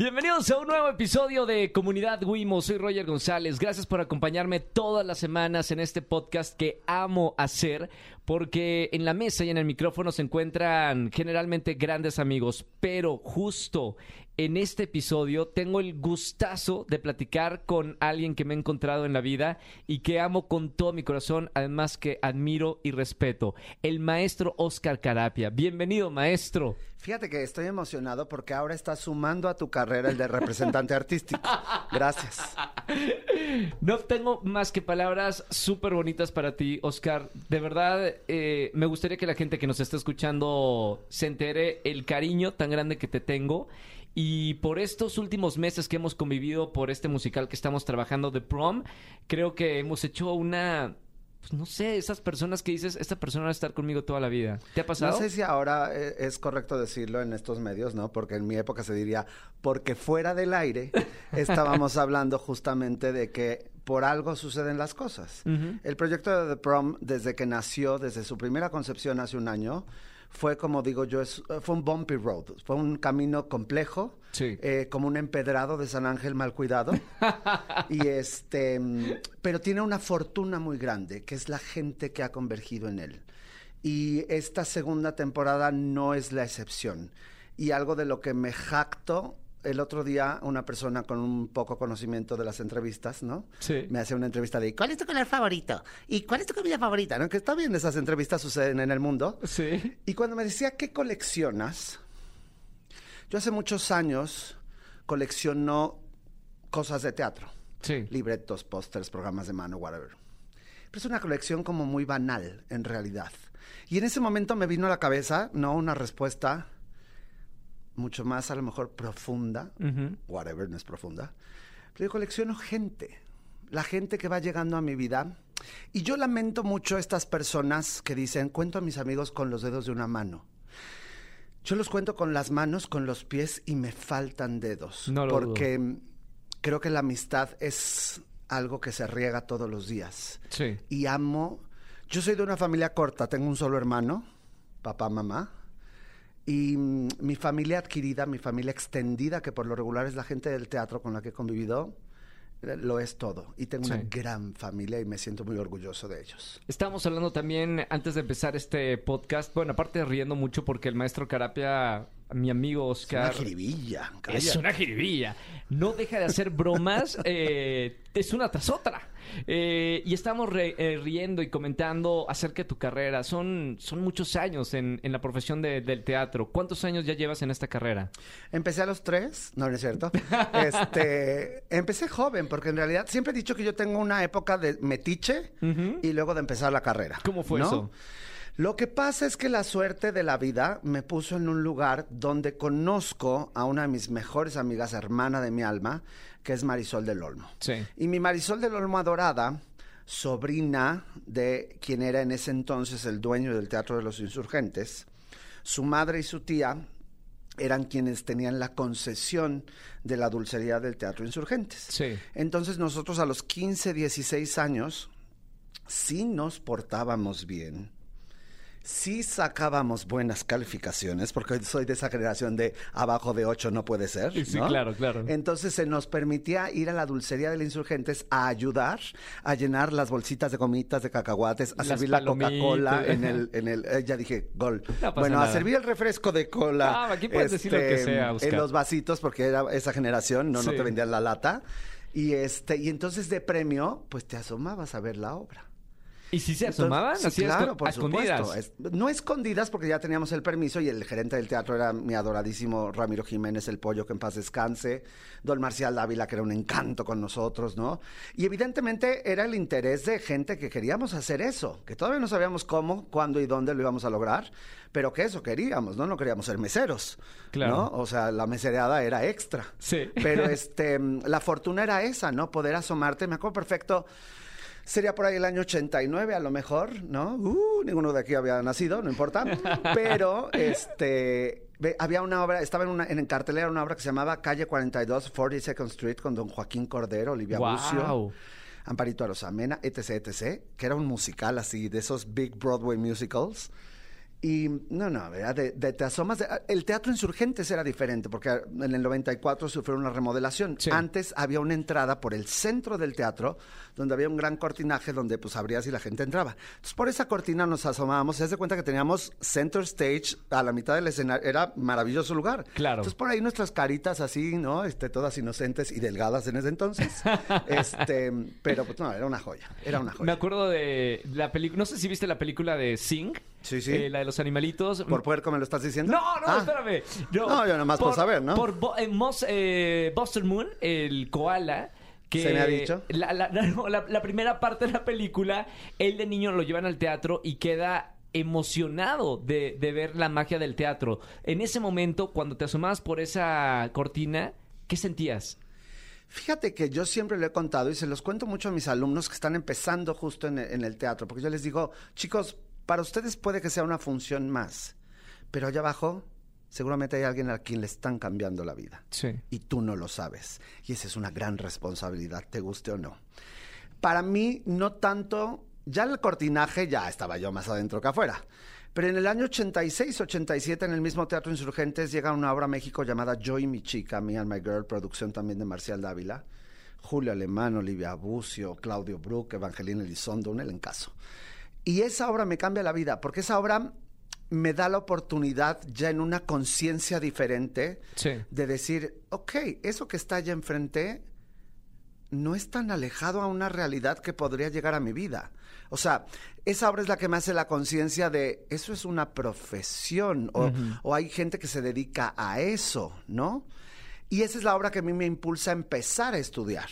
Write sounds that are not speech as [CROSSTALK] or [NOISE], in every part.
Bienvenidos a un nuevo episodio de Comunidad Wimo. Soy Roger González. Gracias por acompañarme todas las semanas en este podcast que amo hacer porque en la mesa y en el micrófono se encuentran generalmente grandes amigos, pero justo en este episodio tengo el gustazo de platicar con alguien que me he encontrado en la vida y que amo con todo mi corazón, además que admiro y respeto, el maestro Oscar Carapia. Bienvenido, maestro. Fíjate que estoy emocionado porque ahora estás sumando a tu carrera el de representante artístico. Gracias. [LAUGHS] No tengo más que palabras súper bonitas para ti, Oscar. De verdad, eh, me gustaría que la gente que nos está escuchando se entere el cariño tan grande que te tengo. Y por estos últimos meses que hemos convivido por este musical que estamos trabajando de prom, creo que hemos hecho una pues no sé, esas personas que dices, esta persona va a estar conmigo toda la vida. ¿Te ha pasado? No sé si ahora eh, es correcto decirlo en estos medios, ¿no? Porque en mi época se diría, porque fuera del aire [LAUGHS] estábamos hablando justamente de que por algo suceden las cosas. El proyecto de The Prom, desde que nació, desde su primera concepción hace un año, fue como digo yo, es, fue un bumpy road, fue un camino complejo, eh, como un empedrado de San Ángel mal cuidado. [LAUGHS] y este, pero tiene una fortuna muy grande, que es la gente que ha convergido en él. Y esta segunda temporada no es la excepción. Y algo de lo que me jacto el otro día una persona con un poco conocimiento de las entrevistas, ¿no? Sí. Me hace una entrevista de ¿cuál es tu color favorito? ¿Y cuál es tu comida favorita? ¿No? Que está bien, esas entrevistas suceden en el mundo. Sí. Y cuando me decía, ¿qué coleccionas? Yo hace muchos años colecciono cosas de teatro. Sí. Libretos, pósters, programas de mano, whatever. Pero es una colección como muy banal, en realidad. Y en ese momento me vino a la cabeza, ¿no? Una respuesta mucho más a lo mejor profunda, whatever, no es profunda, pero yo colecciono gente, la gente que va llegando a mi vida. Y yo lamento mucho estas personas que dicen, cuento a mis amigos con los dedos de una mano. Yo los cuento con las manos, con los pies y me faltan dedos. No porque creo que la amistad es algo que se riega todos los días. Sí. Y amo. Yo soy de una familia corta, tengo un solo hermano, papá, mamá. Y mm, mi familia adquirida, mi familia extendida, que por lo regular es la gente del teatro con la que he convivido, eh, lo es todo. Y tengo una gran familia y me siento muy orgulloso de ellos. Estábamos hablando también, antes de empezar este podcast, bueno, aparte riendo mucho porque el maestro Carapia mi amigo Oscar. Es una jiribilla. Es una jiribilla. No deja de hacer bromas. [LAUGHS] Eh, es una tras otra. Eh, y estamos eh, riendo y comentando acerca de tu carrera. Son, son muchos años en, la profesión del teatro. ¿Cuántos años ya llevas en esta carrera? Empecé a los tres. No, no es cierto. [LAUGHS] este, empecé joven, porque en realidad siempre he dicho que yo tengo una época de metiche y luego de empezar la carrera. ¿Cómo fue eso? Lo que pasa es que la suerte de la vida me puso en un lugar donde conozco a una de mis mejores amigas, hermana de mi alma, que es Marisol del Olmo. Sí. Y mi Marisol del Olmo adorada, sobrina de quien era en ese entonces el dueño del Teatro de los Insurgentes, su madre y su tía eran quienes tenían la concesión de la dulcería del Teatro Insurgentes. Sí. Entonces nosotros a los 15, 16 años sí nos portábamos bien sí sacábamos buenas calificaciones, porque soy de esa generación de abajo de 8 no puede ser. Sí, claro, claro. Entonces se nos permitía ir a la dulcería de los insurgentes a ayudar a llenar las bolsitas de gomitas, de cacahuates, a servir la Coca-Cola [LAUGHS] en el, en el, eh, ya dije, gol. bueno, a servir el refresco de cola. Ah, aquí puedes decir lo que este, sea, En los vasitos, porque era esa generación, no, no te vendían la lata. Y este, y entonces de premio, pues te asomabas a ver la obra. ¿Y si se asomaban? Sí, claro, por supuesto. no escondidas porque ya teníamos el permiso y el gerente del teatro era mi adoradísimo Ramiro Jiménez, el pollo que en paz descanse, don Marcial Dávila, que era un encanto con nosotros, ¿no? Y evidentemente era el interés de gente que queríamos hacer eso, que todavía no sabíamos cómo, cuándo y dónde lo íbamos a lograr, pero que eso queríamos, ¿no? No queríamos ser meseros, claro. ¿no? O sea, la mesereada era extra. Sí. Pero [LAUGHS] este, la fortuna era esa, ¿no? Poder asomarte, me acuerdo perfecto Sería por ahí el año 89 a lo mejor, ¿no? Uh, ninguno de aquí había nacido, no importa. [LAUGHS] Pero este había una obra, estaba en, una, en cartelera una obra que se llamaba Calle 42, 42nd Street con don Joaquín Cordero, Olivia wow. Amparito Arosamena, etc, etc, que era un musical así, de esos big Broadway musicals. Y no, no, ¿verdad? De, de- te asomas. de- el teatro Insurgentes era diferente, porque en el 94 sufrió una remodelación. Sí. Antes había una entrada por el centro del teatro, donde había un gran cortinaje donde pues abrías y la gente entraba. Entonces, por esa cortina nos asomábamos. Se hace cuenta que teníamos center stage a la mitad del escenario. Era maravilloso lugar. Claro. Entonces, por ahí nuestras caritas así, ¿no? Este, todas inocentes y delgadas en ese entonces. [LAUGHS] este, pero pues no, era una joya. Era una joya. Me acuerdo de la película, no sé si viste la película de Sing, Sí, sí. eh, la de los animalitos. ¿Por puerco me lo estás diciendo? No, no, Ah. espérame. No, yo nomás por saber, ¿no? Por Bo- eh, Mos- eh, Buster Moon, el koala. Que ¿Se me ha dicho? La, la- [LAUGHS] no, la- la primera parte de la película, él de niño lo llevan al teatro y queda emocionado de, de ver la magia del teatro. En ese momento, cuando te asomabas por esa cortina, ¿qué sentías? Fíjate que yo siempre lo he contado y se los cuento mucho a mis alumnos que están empezando justo en el teatro, porque yo les digo, chicos, para ustedes puede que sea una función más, pero allá abajo seguramente hay alguien a quien le están cambiando la vida. Sí. Y tú no lo sabes. Y esa es una gran responsabilidad, te guste o no. Para mí, no tanto, ya el cortinaje ya estaba yo más adentro que afuera. Pero en el año 86, 87, en el mismo Teatro Insurgentes, llega una obra a México llamada Yo y mi chica, Me and My Girl, producción también de Marcial Dávila. Julio Alemán, Olivia Bucio, Claudio Brook, Evangelina Elizondo, un elencazo. Y esa obra me cambia la vida, porque esa obra me da la oportunidad ya en una conciencia diferente Sí. de decir, ok, eso que está allá enfrente no es tan alejado a una realidad que podría llegar a mi vida. O sea, esa obra es la que me hace la conciencia de eso es una profesión o, o hay gente que se dedica a eso, ¿no? Y esa es la obra que a mí me impulsa a empezar a estudiar,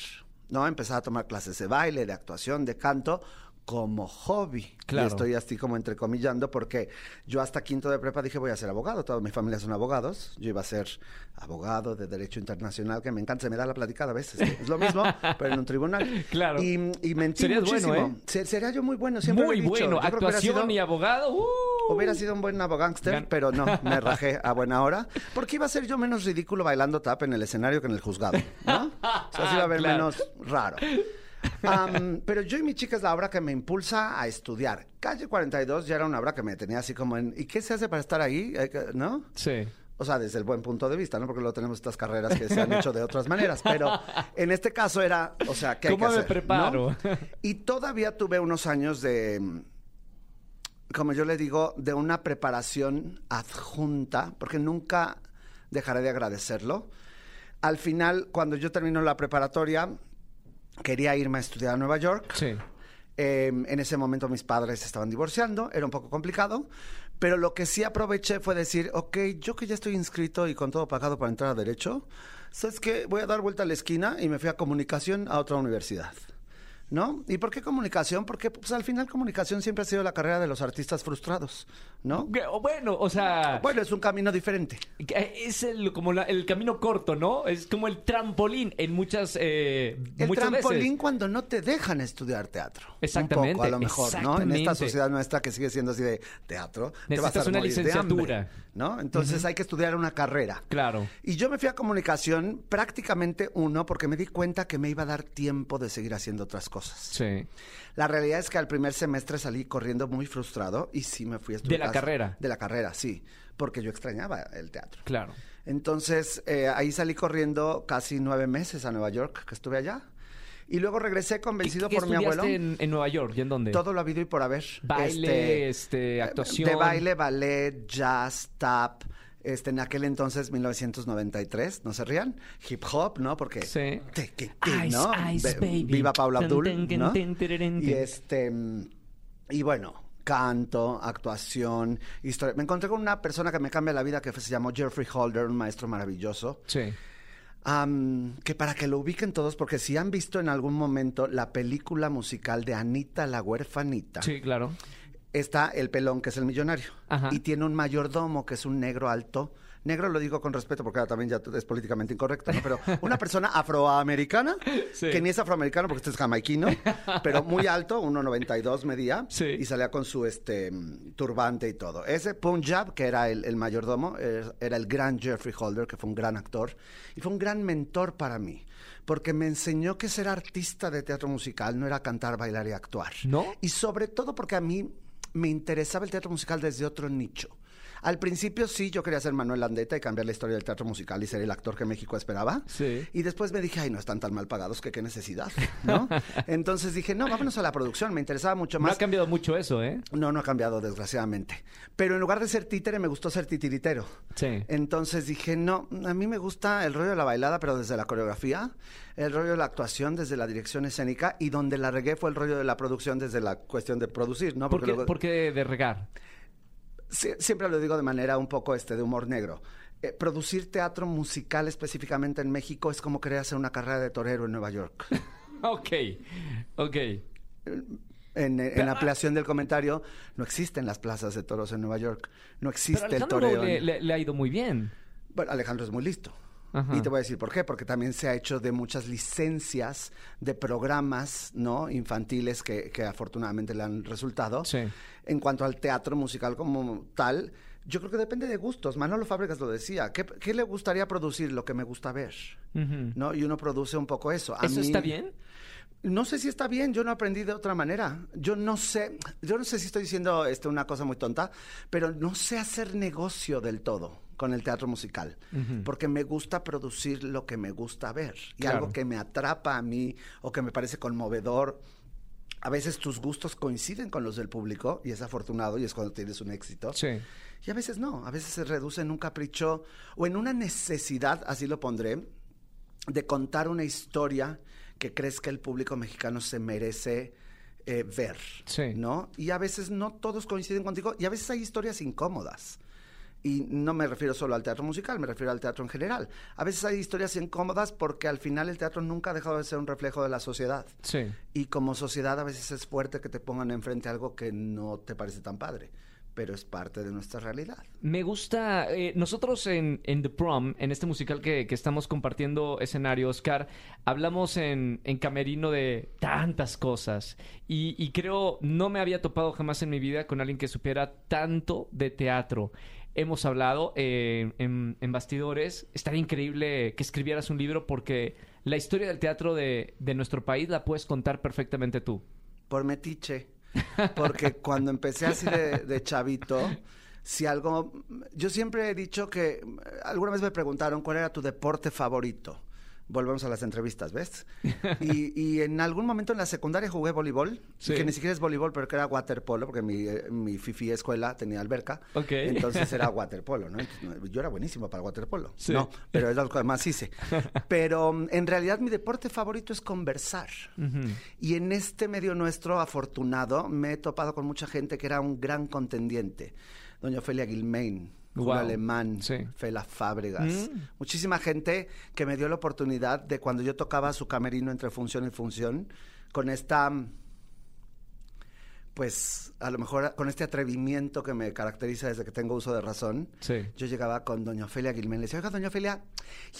¿no? A empezar a tomar clases de baile, de actuación, de canto como hobby. Claro. Y estoy así como entrecomillando porque yo hasta quinto de prepa dije voy a ser abogado. Toda mi familia son abogados. Yo iba a ser abogado de Derecho Internacional, que me encanta, se me da la platicada a veces. Es lo mismo, [LAUGHS] pero en un tribunal. Claro. Y, y mentí Serías muchísimo. bueno, ¿eh? Se- Sería yo muy bueno, siempre lo Muy he dicho. bueno. Yo Actuación sido- y abogado. ¡uh! Hubiera sido un buen abogánster, pero no, me [LAUGHS] rajé a buena hora. Porque iba a ser yo menos ridículo bailando tap en el escenario que en el juzgado, ¿no? O sea, se iba a ver Claro. menos raro. Pero yo y mi chica es la obra que me impulsa a estudiar. Calle 42 ya era una obra que me tenía así como en... ¿Y qué se hace para estar ahí? ¿No? Sí. O sea, desde el buen punto de vista, ¿no? Porque luego tenemos estas carreras que se han hecho de otras maneras. Pero en este caso era, o sea, ¿qué hay ¿Cómo que me hacer, preparo? ¿no? Y todavía tuve unos años de, como yo le digo, de una preparación adjunta, porque nunca dejaré de agradecerlo. Al final, cuando yo termino la preparatoria, quería irme a estudiar a Nueva York. Sí. Eh, en ese momento mis padres estaban divorciando, era un poco complicado, pero lo que sí aproveché fue decir, ok, yo que ya estoy inscrito y con todo pagado para entrar a Derecho, ¿sabes qué? Voy a dar vuelta a la esquina y me fui a Comunicación a otra universidad. ¿No? ¿Y por qué comunicación? Porque pues, al final comunicación siempre ha sido la carrera de los artistas frustrados, ¿no? Bueno, o sea, Bueno, es un camino diferente. es el, como la- el camino corto, ¿no? Es como el trampolín en muchas, eh, El muchas trampolín veces. cuando no te dejan estudiar teatro. Exactamente, Un poco, a lo mejor, ¿no? En esta sociedad nuestra que sigue siendo así de teatro. te vas a Necesitas una morir de licenciatura. hambre, ¿no? Entonces hay que estudiar una carrera. Claro. Y yo me fui a comunicación prácticamente uno porque me di cuenta que me iba a dar tiempo de seguir haciendo otras cosas. Sí. La realidad es que al primer semestre salí corriendo muy frustrado y sí me fui a estudiar. ¿De la carrera? De la carrera, sí. Porque yo extrañaba el teatro. Claro. Entonces, eh, ahí salí corriendo casi nueve meses a Nueva York, que estuve allá. Y luego regresé convencido ¿Qué por mi abuelo. en, en Nueva York? ¿Y en dónde? Todo lo habido y por haber. Baile, este, actuación. De baile, ballet, jazz, tap. Este, en aquel entonces, 1993, no se rían, hip hop, ¿no? Porque... Sí. Te- que- Ice, ¿no? Ice, baby. Viva Paula Abdul, ten, ¿no? ten, tereren, Y este... Y bueno, canto, actuación, historia. Me encontré con una persona que me cambia la vida que se llamó Jeffrey Holder, un maestro maravilloso. Sí. Am, que para que lo ubiquen todos, porque si han visto en algún momento la película musical de Anita la huerfanita, Sí, claro. Está el pelón, que es el millonario, Ajá. y tiene un mayordomo, que es un negro alto. Negro lo digo con respeto porque ahora también ya es políticamente incorrecto, ¿no? Pero una [LAUGHS] persona afroamericana, Sí. que ni es afroamericano porque este es jamaiquino, pero muy alto, 1.92 medía, Sí. y salía con su este turbante y todo. Ese Punjab, que era el, el mayordomo, er- era el gran Jeffrey Holder, que fue un gran actor, y fue un gran mentor para mí, porque me enseñó que ser artista de teatro musical no era cantar, bailar y actuar. ¿No? Y sobre todo porque a mí me interesaba el teatro musical desde otro nicho. Al principio sí, yo quería ser Manuel Landeta y cambiar la historia del teatro musical y ser el actor que México esperaba. Sí. Y después me dije, ay, no están tan mal pagados que qué necesidad, ¿no? [LAUGHS] Entonces dije, no, vámonos a la producción. Me interesaba mucho No más. ha cambiado mucho eso, ¿eh? No, no ha cambiado, desgraciadamente. Pero en lugar de ser títere, me gustó ser titiritero. Sí. Entonces dije, no, a mí me gusta el rollo de la bailada, pero desde la coreografía, el rollo de la actuación desde la dirección escénica, y donde la regué fue el rollo de la producción desde la cuestión de producir, ¿no? ¿Por qué, luego- por qué de regar? Sie- siempre lo digo de manera un poco este de humor negro. Eh, producir teatro musical específicamente en México es como querer hacer una carrera de torero en Nueva York. [LAUGHS] Ok, ok. En, en ampliación del comentario, no existen las plazas de toros en Nueva York. No Pero existe el Alejandro toreo. le, le- le ha ido muy bien. Bueno, Alejandro es muy listo. Ajá. Y te voy a decir por qué, porque también se ha hecho de muchas licencias de programas, ¿no? Infantiles que, que afortunadamente le han resultado. Sí. En cuanto al teatro musical como tal, yo creo que depende de gustos. Manolo Fábregas lo decía. ¿Qué, qué le gustaría producir? Lo que me gusta ver. ¿no? Y uno produce un poco eso. A ¿Eso mí- está bien? no sé si está bien, yo no aprendí de otra manera. Yo no sé, yo no sé si estoy diciendo este, una cosa muy tonta, pero no sé hacer negocio del todo con el teatro musical, porque me gusta producir lo que me gusta ver y Claro. algo que me atrapa a mí o que me parece conmovedor. A veces tus gustos coinciden con los del público y es afortunado y es cuando tienes un éxito. Sí. Y a veces no, a veces se reduce en un capricho o en una necesidad, así lo pondré, de contar una historia que crees que el público mexicano se merece eh, ver, Sí. ¿no? Y a veces no todos coinciden contigo y a veces hay historias incómodas. Y no me refiero solo al teatro musical, me refiero al teatro en general. A veces hay historias incómodas porque al final el teatro nunca ha dejado de ser un reflejo de la sociedad. Sí. Y como sociedad a veces es fuerte que te pongan enfrente algo que no te parece tan padre, pero es parte de nuestra realidad. Me gusta, eh, nosotros en, en The Prom, en este musical que, que estamos compartiendo escenario, Oscar, hablamos en, en Camerino de tantas cosas y, y creo no me había topado jamás en mi vida con alguien que supiera tanto de teatro. Hemos hablado eh, en, en bastidores, estaría increíble que escribieras un libro porque la historia del teatro de, de nuestro país la puedes contar perfectamente tú. Por metiche. Porque [LAUGHS] cuando empecé así de, de chavito, si algo... Yo siempre he dicho que... Alguna vez me preguntaron cuál era tu deporte favorito. Volvemos a las entrevistas, ¿ves? [LAUGHS] Y, y en algún momento en la secundaria jugué voleibol, Sí. que ni siquiera es voleibol, pero que era waterpolo, porque mi, eh, mi fifi escuela tenía alberca. Ok. Entonces era [LAUGHS] waterpolo, ¿no? Entonces, yo era buenísimo para waterpolo. Sí. No, pero es lo que más hice. [LAUGHS] Pero mm, en realidad mi deporte favorito es conversar. Ujú. Y en este medio nuestro, afortunado, me he topado con mucha gente que era un gran contendiente. Doña Ofelia Gilmain, Wow. Alemán, Sí. Fela Fábregas. Mm. Muchísima gente que me dio la oportunidad de cuando yo tocaba su camerino entre función y función, con esta pues a lo mejor con este atrevimiento que me caracteriza desde que tengo uso de razón, Sí. yo llegaba con doña Ofelia Guilmén, le decía, oiga, doña Ofelia,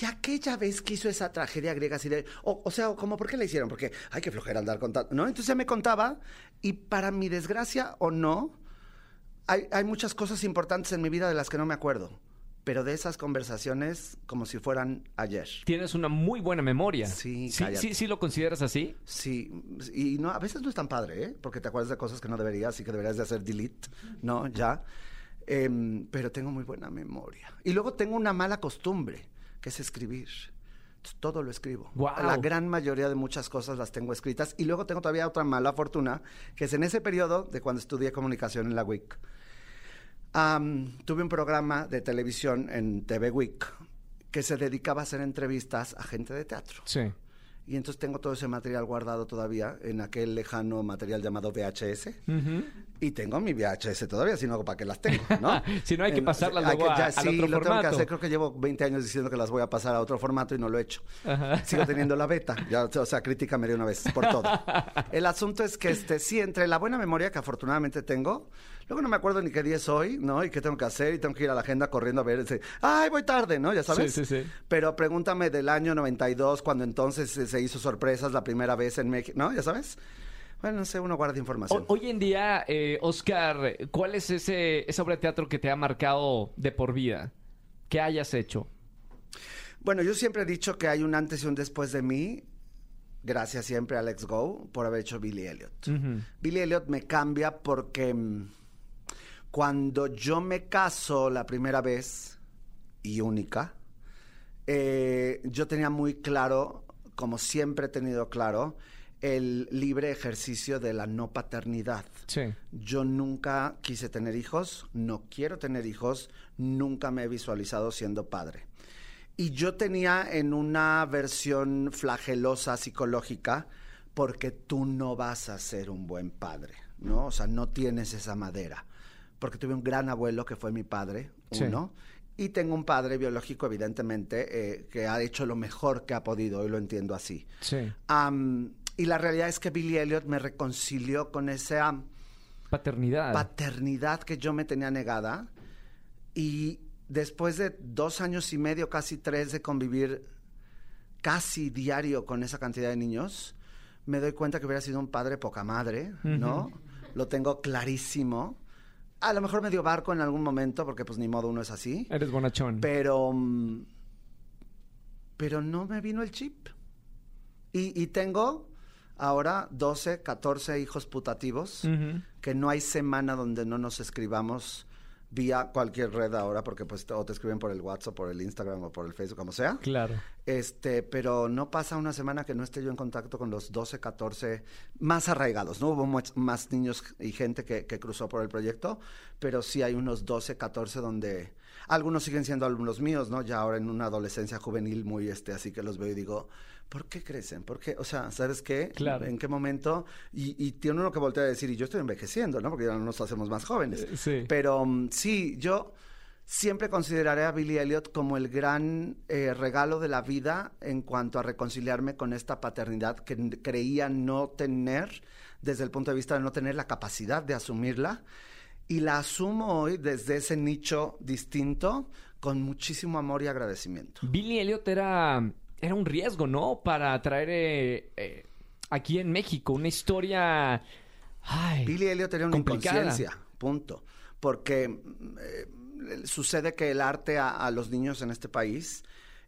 ¿y aquella vez que hizo esa tragedia griega así de, o, o sea, como, ¿por qué la hicieron? Porque hay que flojera andar contando, ¿no? Entonces ya me contaba, y para mi desgracia o no, hay, hay muchas cosas importantes en mi vida de las que no me acuerdo, pero de esas conversaciones como si fueran ayer. Tienes una muy buena memoria. Sí, sí, sí, sí lo consideras así. Sí, y no, a veces no es tan padre, ¿eh? Porque te acuerdas de cosas que no deberías y que deberías de hacer delete, ¿no? Ya. Em, pero tengo muy buena memoria. Y luego tengo una mala costumbre, que es escribir. Entonces, Todo lo escribo. Guau. La gran mayoría de muchas cosas las tengo escritas. Y luego tengo todavía otra mala fortuna, que es en ese periodo de cuando estudié comunicación en la WIC. Am, tuve un programa de televisión en TV WIC que se dedicaba a hacer entrevistas a gente de teatro. Sí. Y entonces tengo todo ese material guardado todavía en aquel lejano material llamado VHS. Y tengo mi VHS todavía, si no, ¿para qué las tengo? ¿no? [LAUGHS] Si no, hay que pasarlas luego que- a- al sí, otro lo tengo que formato. hacer. Creo que llevo 20 años diciendo que las voy a pasar a otro formato y no lo he hecho. Ajá. Sigo teniendo la beta. Ya, o sea, crítica me dio una vez por todo. [LAUGHS] El asunto es que, este, sí, entre la buena memoria que afortunadamente tengo, luego no me acuerdo ni qué día es hoy, ¿no? Y qué tengo que hacer y tengo que ir a la agenda corriendo a ver, ese, ¡ay, voy tarde! ¿no? Ya sabes. Sí, sí, sí. Pero pregúntame del año 92, cuando entonces se, hizo sorpresas la primera vez en México, ¿no? Ya sabes. Bueno, no sé, uno guarda información. O- hoy en día, eh, Oscar, ¿cuál es ese, esa obra de teatro que te ha marcado de por vida? ¿Qué hayas hecho? Bueno, yo siempre he dicho que hay un antes y un después de mí, gracias siempre a Alex Go por haber hecho Billy Elliot. Billy Elliot me cambia porque mm, Cuando yo me caso la primera vez y única, eh, yo tenía muy claro, como siempre he tenido claro, el libre ejercicio de la no paternidad. Sí. Yo nunca quise tener hijos, no quiero tener hijos, nunca me he visualizado siendo padre. Y yo tenía en una versión flagelosa psicológica, porque tú no vas a ser un buen padre, ¿no? O sea, no tienes esa madera. Porque tuve un gran abuelo que fue mi padre, Sí. uno, y tengo un padre biológico, evidentemente, eh, que ha hecho lo mejor que ha podido, y lo entiendo así. Sí. Am, y la realidad es que Billy Elliot me reconcilió con esa Paternidad. paternidad que yo me tenía negada. Y después de dos años y medio, casi tres, de convivir casi diario con esa cantidad de niños, me doy cuenta que hubiera sido un padre poca madre, ¿no? Lo tengo clarísimo. A lo mejor me dio barco en algún momento, porque pues ni modo uno es así. Eres bonachón. Pero, mm, pero no me vino el chip. Y, y tengo ahora 12, 14 hijos putativos, que no hay semana donde no nos escribamos vía cualquier red ahora, porque pues o te escriben por el WhatsApp, por el Instagram o por el Facebook, como sea. Claro. Este, pero no pasa una semana que no esté yo en contacto con los 12, 14 más arraigados, ¿no? Hubo much- más niños y gente que, que cruzó por el proyecto, pero sí hay unos 12, 14 donde algunos siguen siendo alumnos míos, ¿no? Ya ahora en una adolescencia juvenil muy este, así que los veo y digo, ¿por qué crecen? ¿Por qué? O sea, ¿sabes qué? Claro. ¿En qué momento? Y, y tiene uno que voltear a decir, y yo estoy envejeciendo, ¿no? Porque ya no nos hacemos más jóvenes. Eh, sí. Pero mm, sí, yo siempre consideraré a Billy Elliot como el gran eh, regalo de la vida en cuanto a reconciliarme con esta paternidad que creía no tener desde el punto de vista de no tener la capacidad de asumirla. Y la asumo hoy desde ese nicho distinto con muchísimo amor y agradecimiento. Billy Elliot era, era un riesgo, ¿no? Para traer eh, eh, aquí en México una historia... Ay, Billy Elliot tenía una inconsciencia, punto. Porque eh, sucede que el arte a, a los niños en este país,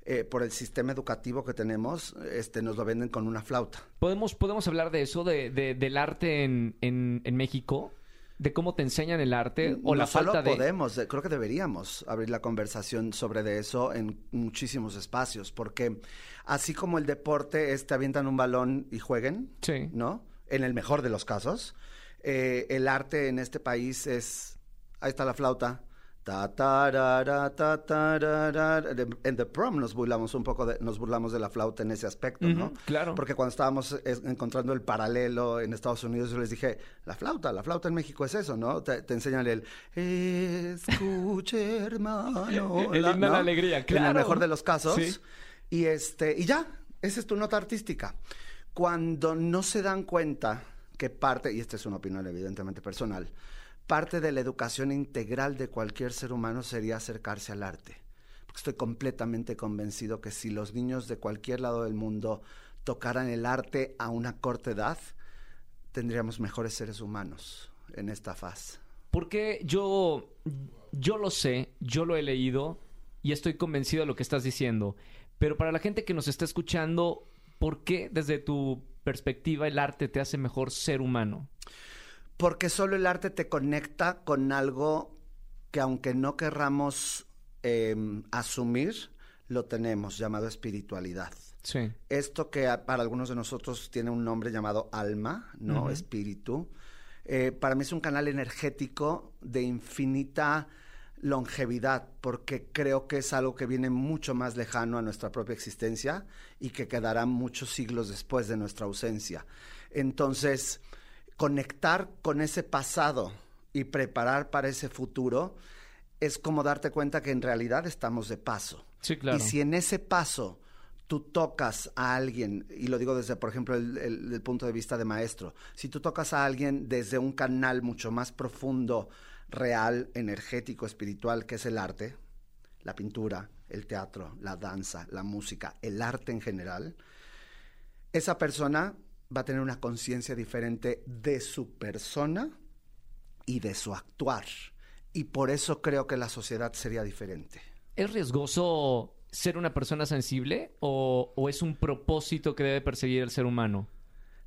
eh, por el sistema educativo que tenemos, este, nos lo venden con una flauta. ¿Podemos, ¿Podemos hablar de eso, de, de- del arte en, en, en México? ¿De cómo te enseñan el arte? ¿O no la solo falta de...? podemos, de- creo que deberíamos abrir la conversación sobre de eso en muchísimos espacios, porque así como el deporte es te avientan un balón y jueguen, Sí. ¿no? En el mejor de los casos, eh, el arte en este país es, ahí está la flauta. Ta, ta, tarara. De- En The Prom nos burlamos un poco, de, nos burlamos de la flauta en ese aspecto, ¿no? Ujú, claro. Porque cuando estábamos es- encontrando el paralelo en Estados Unidos, yo les dije, la flauta, la flauta en México es eso, ¿no? Te, te enseñan el escuche, hermano. [LAUGHS] El himno la alegría, En claro. el mejor de los casos. Sí. Y este, y ya, esa es tu nota artística. Cuando no se dan cuenta que parte, y esta es una opinión evidentemente personal, parte de la educación integral de cualquier ser humano sería acercarse al arte. Estoy completamente convencido que si los niños de cualquier lado del mundo tocaran el arte a una corta edad, tendríamos mejores seres humanos en esta faz. Porque yo, yo lo sé, yo lo he leído y estoy convencido de lo que estás diciendo. Pero para la gente que nos está escuchando, ¿por qué desde tu perspectiva el arte te hace mejor ser humano? Porque solo el arte te conecta con algo que aunque no querramos eh, asumir, lo tenemos, llamado espiritualidad. Sí. Esto que para algunos de nosotros tiene un nombre llamado alma, ¿no? Espíritu. eh, para mí es un canal energético de infinita longevidad, porque creo que es algo que viene mucho más lejano a nuestra propia existencia y que quedará muchos siglos después de nuestra ausencia. Entonces, conectar con ese pasado y preparar para ese futuro es como darte cuenta que en realidad estamos de paso. Sí, claro. Y si en ese paso tú tocas a alguien, y lo digo desde, por ejemplo, el, el- el punto de vista de maestro, si tú tocas a alguien desde un canal mucho más profundo, real, energético, espiritual, que es el arte, la pintura, el teatro, la danza, la música, el arte en general, esa persona va a tener una conciencia diferente de su persona y de su actuar. Y por eso creo que la sociedad sería diferente. ¿Es riesgoso ser una persona sensible o, o es un propósito que debe perseguir el ser humano?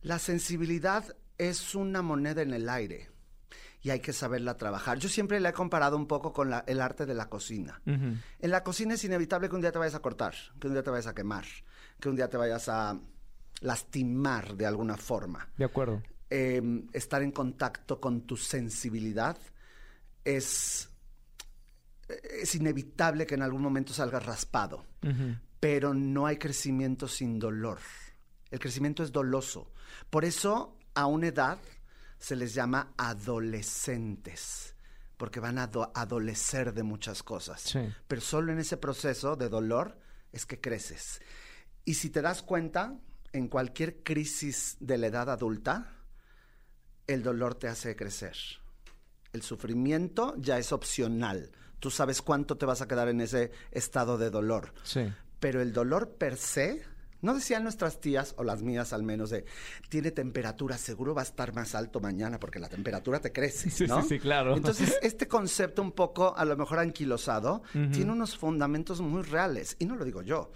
La sensibilidad es una moneda en el aire. y hay que saberla trabajar. Yo siempre la he comparado un poco con el arte de la cocina. En la cocina es inevitable que un día te vayas a cortar, que un día te vayas a quemar, que un día te vayas a lastimar de alguna forma. De acuerdo. Em, estar en contacto con tu sensibilidad es, es inevitable que en algún momento salgas raspado, pero no hay crecimiento sin dolor. El crecimiento es doloso. Por eso, a una edad se les llama adolescentes, porque van a adolecer de muchas cosas. Pero solo en ese proceso de dolor es que creces. Y si te das cuenta, en cualquier crisis de la edad adulta, el dolor te hace crecer. El sufrimiento ya es opcional. Tú sabes cuánto te vas a quedar en ese estado de dolor. Sí. Pero el dolor per se, no decían nuestras tías, o las mías al menos, de tiene temperatura, seguro va a estar más alto mañana porque la temperatura te crece. Sí, ¿no? sí, sí, claro. Entonces, este concepto un poco, a lo mejor anquilosado, tiene unos fundamentos muy reales. Y no lo digo yo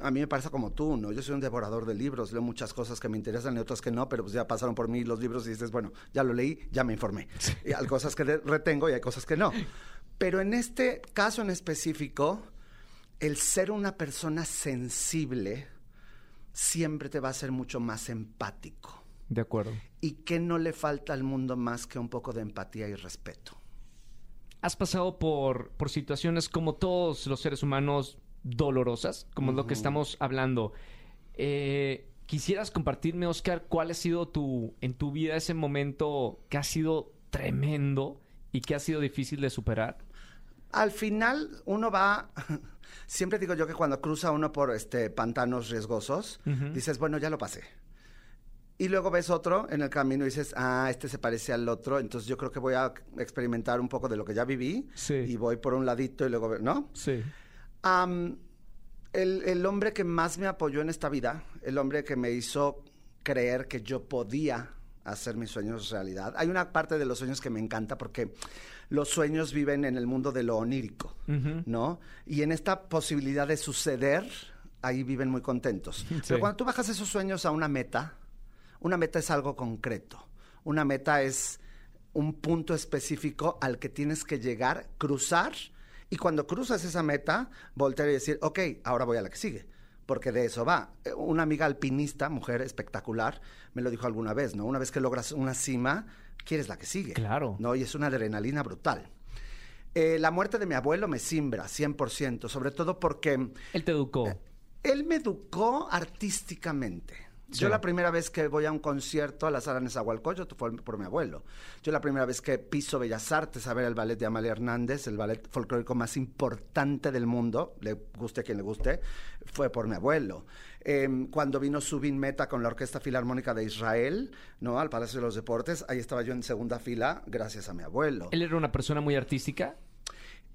a mí me pasa como tú, ¿no? Yo soy un devorador de libros, leo muchas cosas que me interesan y otras que no, pero pues ya pasaron por mí los libros y dices, bueno, ya lo leí, ya me informé. Y hay cosas que retengo y hay cosas que no. Pero en este caso en específico, el ser una persona sensible siempre te va a hacer mucho más empático. De acuerdo. ¿Y qué no le falta al mundo más que un poco de empatía y respeto? Has pasado por, por situaciones como todos los seres humanos dolorosas, como es lo que estamos hablando. Eh, ¿Quisieras compartirme, Oscar, cuál ha sido tu, en tu vida ese momento que ha sido tremendo y que ha sido difícil de superar? Al final uno va, [LAUGHS] siempre digo yo que cuando cruza uno por este pantanos riesgosos, dices, bueno, ya lo pasé. Y luego ves otro en el camino y dices, ah, este se parece al otro, entonces yo creo que voy a experimentar un poco de lo que ya viví y voy por un ladito y luego, ¿no? Sí el, hombre que más me apoyó en esta vida, el hombre que me hizo creer que yo podía hacer mis sueños realidad. Hay una parte de los sueños que me encanta porque los sueños viven en el mundo de lo onírico, ¿no? Y en esta posibilidad de suceder, ahí viven muy contentos. [LAUGHS] Pero cuando tú bajas esos sueños a una meta, una meta es algo concreto. Una meta es un punto específico al que tienes que llegar, cruzar y cuando cruzas esa meta, voltear y decir, ok, ahora voy a la que sigue. Porque de eso va. Eh, una amiga alpinista, mujer espectacular, me lo dijo alguna vez, ¿no? Una vez que logras una cima, quieres la que sigue. Claro. ¿No? Y es una adrenalina brutal. Eh, la muerte de mi abuelo me simbra 100%, sobre todo porque... Él te educó. Eh, él me educó artísticamente. Yo la primera vez que voy a un concierto a la sala Nezahualcóyotl fue por mi abuelo. Yo la primera vez que piso Bellas Artes a ver el ballet de Amalia Hernández, el ballet folclórico más importante del mundo, le guste a quien le guste, fue por mi abuelo. Em, cuando vino Subin Meta con la Orquesta Filarmónica de Israel, ¿no? Al Palacio de los Deportes, ahí estaba yo en segunda fila gracias a mi abuelo. ¿Él era una persona muy artística?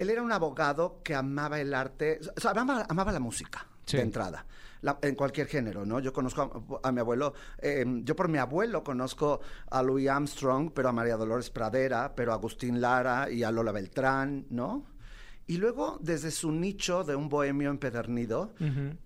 Él era un abogado que amaba el arte, o sea, amaba, la música de entrada en cualquier género, ¿no? Yo conozco a, mi abuelo, em, yo por mi abuelo conozco a Louis Armstrong, pero a María Dolores Pradera, pero a Agustín Lara y a Lola Beltrán, ¿no? Y luego, desde su nicho de un bohemio empedernido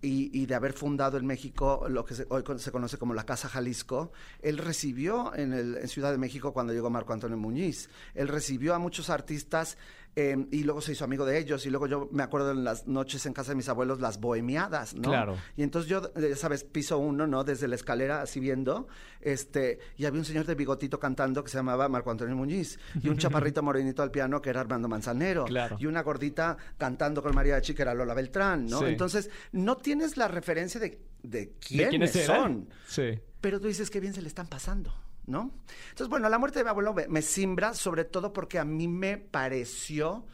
y, de haber fundado en México lo que hoy se conoce como la Casa Jalisco, él recibió en, el, en Ciudad de México cuando llegó Marco Antonio Muñiz, él recibió a muchos artistas Em, y luego se hizo amigo de ellos y luego yo me acuerdo en las noches en casa de mis abuelos las bohemiadas, ¿no? Claro. Y entonces yo, ya sabes, piso uno, ¿no? Desde la escalera así viendo, este, y había un señor de bigotito cantando que se llamaba Marco Antonio Muñiz y un chaparrito [LAUGHS] morenito al piano que era Armando Manzanero claro. y una gordita cantando con María de que era Lola Beltrán, ¿no? Entonces no tienes la referencia de, de quiénes, son. Sí. Pero tú dices qué bien se le están pasando. ¿No? Entonces, bueno, la muerte de mi abuelo me, simbra, sobre todo porque a mí me pareció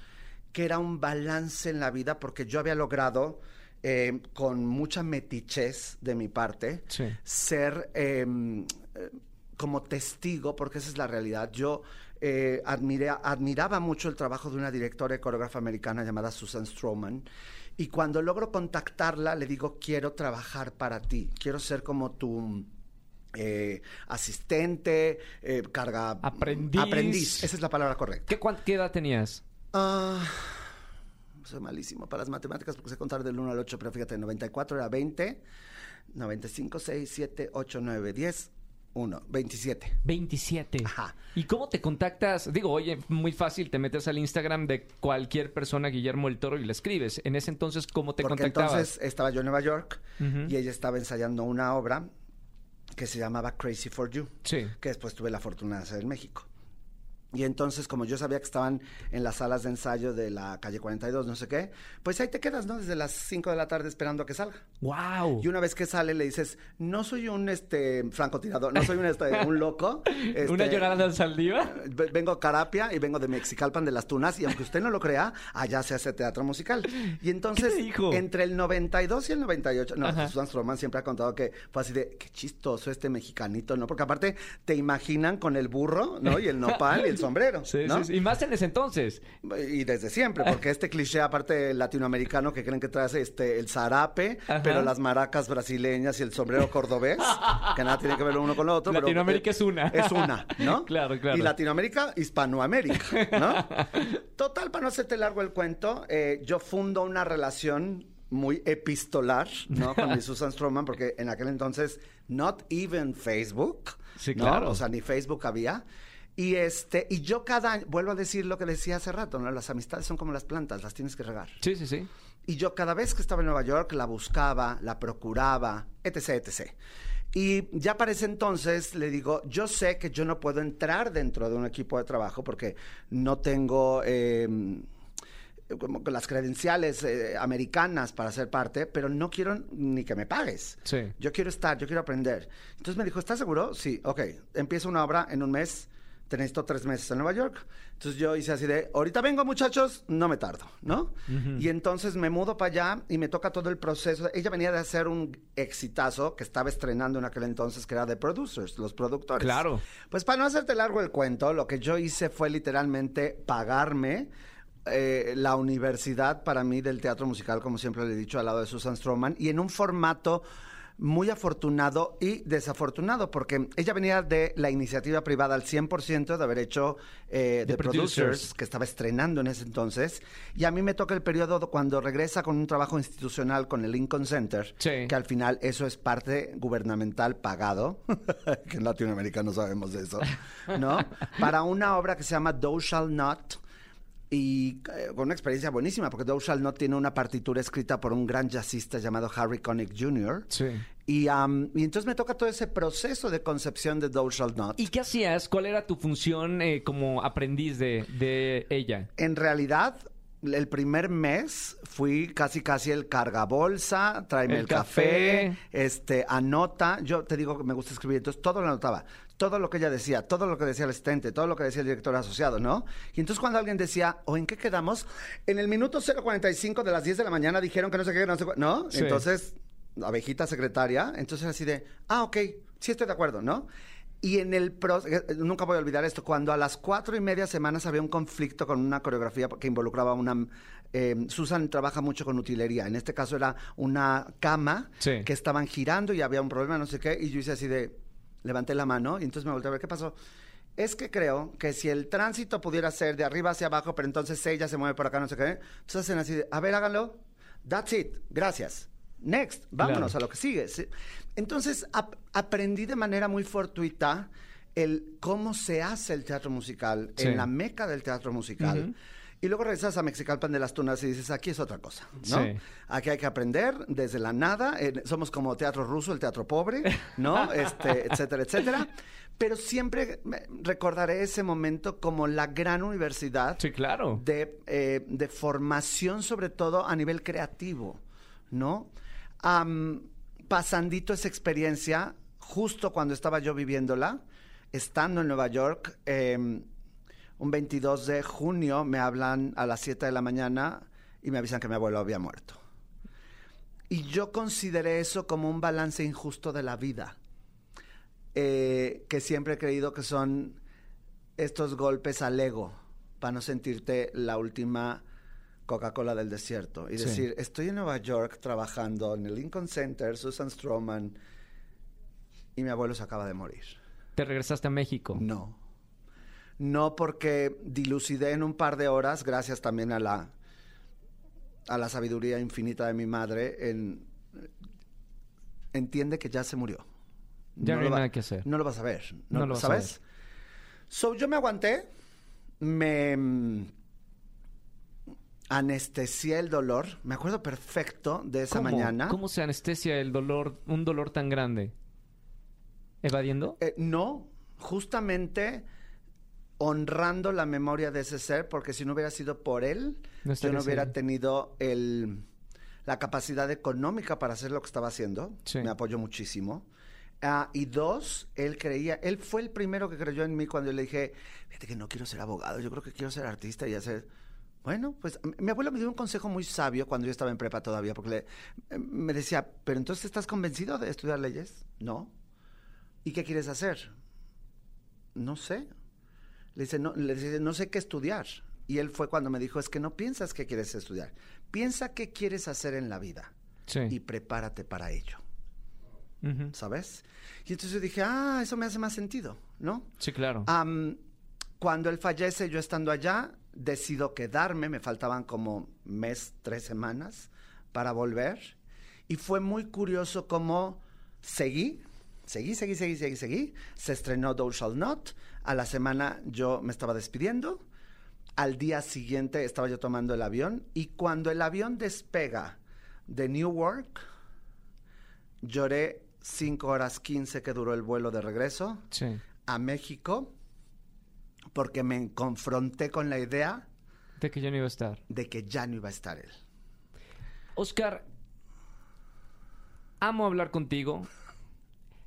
que era un balance en la vida, porque yo había logrado, eh, con mucha metichez de mi parte, ser em, eh, como testigo, porque esa es la realidad. Yo eh, admiraba mucho el trabajo de una directora y coreógrafa americana llamada Susan Stroman. Y cuando logro contactarla, le digo, quiero trabajar para ti, quiero ser como tu eh, asistente, eh, carga... Aprendiz. Aprendiz, esa es la palabra correcta. ¿Qué, ¿qué edad tenías? Ah, soy malísimo para las matemáticas porque sé contar del 1 al 8, pero fíjate, 94 era 20, 95, 6, 7, 8, 9, 10, uno, 27. 27. Ajá. ¿Y cómo te contactas? Digo, oye, muy fácil, te metes al Instagram de cualquier persona, Guillermo el Toro, y le escribes. En ese entonces, ¿cómo te Porque contactabas? entonces estaba yo en Nueva York Ujú. y ella estaba ensayando una obra que se llamaba Crazy for You, Sí. que después tuve la fortuna de hacer en México. Y entonces, como yo sabía que estaban en las salas de ensayo de la calle 42, no sé qué, pues ahí te quedas, ¿no? Desde las 5 de la tarde esperando a que salga. ¡Wow! Y una vez que sale le dices, no soy un este francotirador, no soy un, este, un loco. [LAUGHS] ¿Una este, llorada de saliva? Ve- Vengo a Carapia y vengo de Mexicalpan de las Tunas y aunque usted no lo crea, allá se hace teatro musical. Y entonces, ¿Qué dijo? entre el 92 y el 98, no, Ajá. Susan Stroman siempre ha contado que fue así de, qué chistoso este mexicanito, ¿no? Porque aparte te imaginan con el burro, ¿no? Y el nopal y el sombrero, Sí, ¿no? sí, sí. Y más en ese entonces. Y desde siempre, porque este cliché aparte latinoamericano que creen que traes este el zarape, Ajá. pero las maracas brasileñas y el sombrero cordobés, [LAUGHS] que nada tiene que ver lo uno con lo otro. Latinoamérica eh, es una. Es una, ¿no? [LAUGHS] Claro, claro. Y Latinoamérica, Hispanoamérica, ¿no? [LAUGHS] Total, para no hacerte largo el cuento, eh, yo fundo una relación muy epistolar, ¿no? Con mi Susan Stroman, porque en aquel entonces, not even Facebook. Sí, ¿no? claro. O sea, ni Facebook había. Y este, y yo cada año, vuelvo a decir lo que decía hace rato, ¿no? Las amistades son como las plantas, las tienes que regar. Sí, sí, sí. Y yo cada vez que estaba en Nueva York la buscaba, la procuraba, etc., etc. Y ya para ese entonces le digo, yo sé que yo no puedo entrar dentro de un equipo de trabajo porque no tengo eh, como las credenciales eh, americanas para ser parte, pero no quiero ni que me pagues. Sí. Yo quiero estar, yo quiero aprender. Entonces me dijo, ¿estás seguro? Sí, ok. Empiezo una obra en un mes. Necesito tres meses en Nueva York. Entonces yo hice así de, ahorita vengo muchachos, no me tardo, ¿no? Y entonces me mudo para allá y me toca todo el proceso. Ella venía de hacer un exitazo que estaba estrenando en aquel entonces, que era de producers, los productores. Claro. Pues para no hacerte largo el cuento, lo que yo hice fue literalmente pagarme eh, la universidad para mí del teatro musical, como siempre le he dicho, al lado de Susan Stroman, y en un formato muy afortunado y desafortunado, porque ella venía de la iniciativa privada al 100% de haber hecho eh, The The Producers. Producers, que estaba estrenando en ese entonces, y a mí me toca el periodo cuando regresa con un trabajo institucional con el Lincoln Center, Sí. que al final eso es parte gubernamental pagado, [LAUGHS] que en Latinoamérica no sabemos de eso, ¿no? [LAUGHS] Para una obra que se llama Thou Shall Not, y eh, con una experiencia buenísima, porque Thou Shall Not tiene una partitura escrita por un gran jazzista llamado Harry Connick Jr., Sí. y, am, y entonces me toca todo ese proceso de concepción de Thou Shall Not. ¿Y qué hacías? ¿Cuál era tu función eh, como aprendiz de, de ella? En realidad, el primer mes fui casi casi el cargabolsa, tráeme El el, café, café. este, anota. Yo te digo que me gusta escribir, entonces todo lo anotaba. Todo lo que ella decía, todo lo que decía el asistente, todo lo que decía el director asociado, ¿no? Y entonces cuando alguien decía, ¿o en qué quedamos? En el minuto 045 de las 10 de la mañana dijeron que no sé qué, no sé ¿no? Sí. Entonces, abejita secretaria, entonces así de, ah, ok, sí estoy de acuerdo, ¿no? Y en el eh, nunca voy a olvidar esto, cuando a las cuatro y media semanas había un conflicto con una coreografía que involucraba una... eh, Susan trabaja mucho con utilería, en este caso era una cama Sí. que estaban girando y había un problema, no sé qué, y yo hice así de, levanté la mano y entonces me volteé a ver qué pasó. Es que creo que si el tránsito pudiera ser de arriba hacia abajo, pero entonces ella se mueve por acá, no sé qué, entonces hacen así de, a ver, háganlo, that's it, gracias. Next, vámonos Claro. a lo que sigue. Sí. Entonces ap- aprendí de manera muy fortuita el cómo se hace el teatro musical Sí. en la meca del teatro musical. Ujú. Y luego regresas a Mexicalpan de las Tunas y dices, aquí es otra cosa, ¿no? Sí. Aquí hay que aprender desde la nada. eh, somos como teatro ruso, el teatro pobre, ¿no? [LAUGHS] Este, etcétera, etcétera. Pero siempre recordaré ese momento como la gran universidad Sí, claro. de, eh, de formación, sobre todo a nivel creativo, ¿no? Am, pasandito esa experiencia, justo cuando estaba yo viviéndola, estando en Nueva York, em, un 22 de junio me hablan a las 7 de la mañana y me avisan que mi abuelo había muerto. Y yo consideré eso como un balance injusto de la vida, eh, que siempre he creído que son estos golpes al ego para no sentirte la última Coca-Cola del desierto y Sí. decir, estoy en Nueva York trabajando en el Lincoln Center, Susan Stroman, y mi abuelo se acaba de morir. Te regresaste a México. No. No porque dilucidé en un par de horas, gracias también a la, a la sabiduría infinita de mi madre, en, entiende que ya se murió. Ya no, hay nada que hacer. No lo vas a ver. No, lo ¿Sabes? So, yo me aguanté. Me mm, anestesié el dolor. Me acuerdo perfecto de esa mañana. ¿Cómo se anestesia el dolor, un dolor tan grande? ¿Evadiendo? Eh, no, justamente honrando la memoria de ese ser, porque si no hubiera sido por él, yo no hubiera tenido el, la capacidad económica para hacer lo que estaba haciendo. Me apoyó muchísimo. Ah, y dos, él creía, él fue el primero que creyó en mí cuando yo le dije, fíjate que no quiero ser abogado, yo creo que quiero ser artista y hacer... Bueno, pues mi abuelo me dio un consejo muy sabio cuando yo estaba en prepa todavía, porque le, eh, me decía, pero entonces estás convencido de estudiar leyes? No. ¿Y qué quieres hacer? No sé. Le dice, no, le dice, no sé qué estudiar. Y él fue cuando me dijo, es que no piensas qué quieres estudiar. Piensa qué quieres hacer en la vida. Y prepárate para ello. ¿Sabes? Y entonces yo dije, ah, eso me hace más sentido, ¿no? Sí, claro. cuando él fallece, yo estando allá, decido quedarme. Me faltaban como mes, tres semanas para volver. Y fue muy curioso cómo seguí seguí, seguí, seguí, seguí, seguí. Se estrenó Thou Shall Not. A la semana yo me estaba despidiendo. Al día siguiente estaba yo tomando el avión. Y cuando el avión despega de Newark, lloré 5 horas 15 que duró el vuelo de regreso a México. Porque me confronté con la idea. De que ya no iba a estar. De que ya no iba a estar él. Oscar, amo hablar contigo.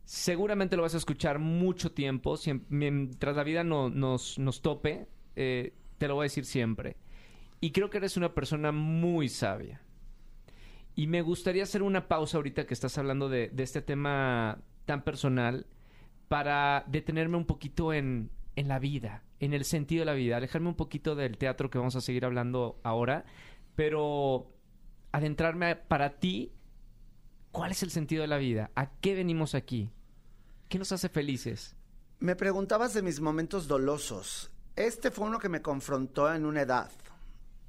Seguramente lo vas a escuchar mucho tiempo. mientras la vida no, nos, tope, eh, te lo voy a decir siempre. Y creo que eres una persona muy sabia. Y me gustaría hacer una pausa ahorita que estás hablando de, de este tema tan personal para detenerme un poquito en, en la vida, en el sentido de la vida, alejarme un poquito del teatro que vamos a seguir hablando ahora, pero adentrarme para ti ¿Cuál es el sentido de la vida? ¿A qué venimos aquí? ¿Qué nos hace felices? Me preguntabas de mis momentos dolosos. Este fue uno que me confrontó en una edad.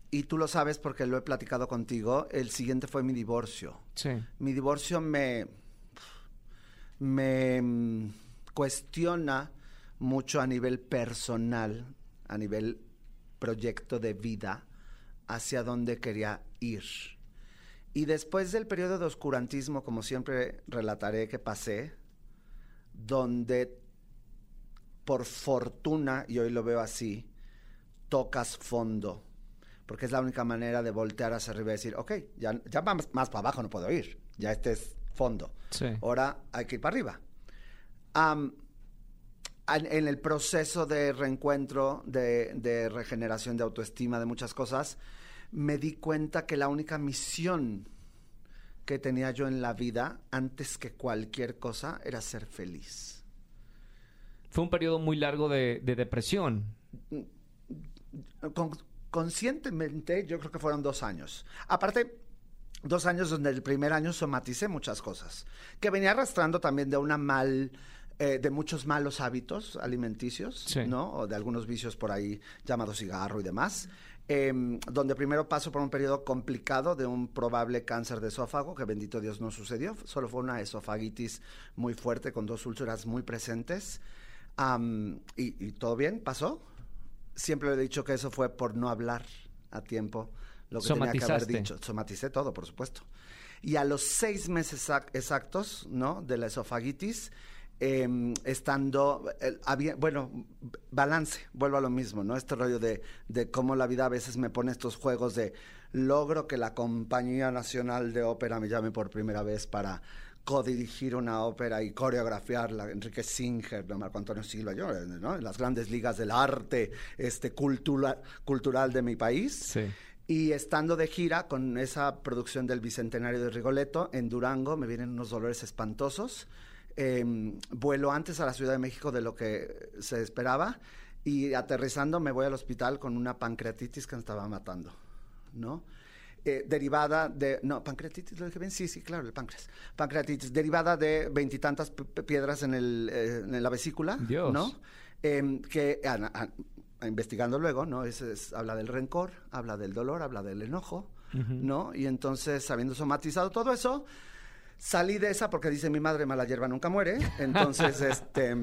Y tú lo sabes porque lo he platicado contigo. El siguiente fue mi divorcio. Sí. Mi divorcio me. me mm, cuestiona mucho a nivel personal, a nivel proyecto de vida, hacia dónde quería ir. Y después del periodo de oscurantismo, como siempre relataré que pasé, donde por fortuna, y hoy lo veo así, tocas fondo, porque es la única manera de voltear hacia arriba y decir, ok, ya, ya más, más para abajo no puedo ir, ya este es fondo. Ahora hay que ir para arriba. en, el proceso de reencuentro, de, de regeneración de autoestima, de muchas cosas, me di cuenta que la única misión que tenía yo en la vida, antes que cualquier cosa, era ser feliz. Fue un periodo muy largo de, depresión. conscientemente, yo creo que fueron dos años. Aparte, dos años donde el primer año somaticé muchas cosas, que venía arrastrando también de una mal... Eh, de muchos malos hábitos alimenticios, ¿no? O de algunos vicios por ahí, llamado cigarro y demás. Em, donde primero paso por un periodo complicado de un probable cáncer de esófago, que bendito Dios no sucedió, solo fue una esofagitis muy fuerte con dos úlceras muy presentes. y, todo bien, pasó. Siempre le he dicho que eso fue por no hablar a tiempo lo que tenía que haber dicho. Somaticé todo, por supuesto. Y a los seis meses exactos, ¿no? De la esofagitis, Em, estando, bueno, balance, vuelvo a lo mismo, ¿no? Este rollo de, de cómo la vida a veces me pone estos juegos de logro que la Compañía Nacional de Ópera me llame por primera vez para codirigir una ópera y coreografiarla, Enrique Singer, Marco Antonio Silva, yo, ¿no? En las grandes ligas del arte este, cultura, cultural de mi país. Sí. Y estando de gira con esa producción del Bicentenario de Rigoletto en Durango, me vienen unos dolores espantosos Em, vuelo antes a la Ciudad de México de lo que se esperaba y aterrizando me voy al hospital con una pancreatitis que me estaba matando, ¿no? Eh, derivada de, no, pancreatitis, lo dije bien, sí, sí, claro, el páncreas, pancreatitis, derivada de veintitantas piedras en, el, eh, en la vesícula, ¿no? Em, que, investigando luego, ¿no? Es, habla del rencor, habla del dolor, habla del enojo, ¿no? Y entonces, habiendo somatizado todo eso, salí de esa porque dice mi madre, mala hierba nunca muere. Entonces, [LAUGHS] este...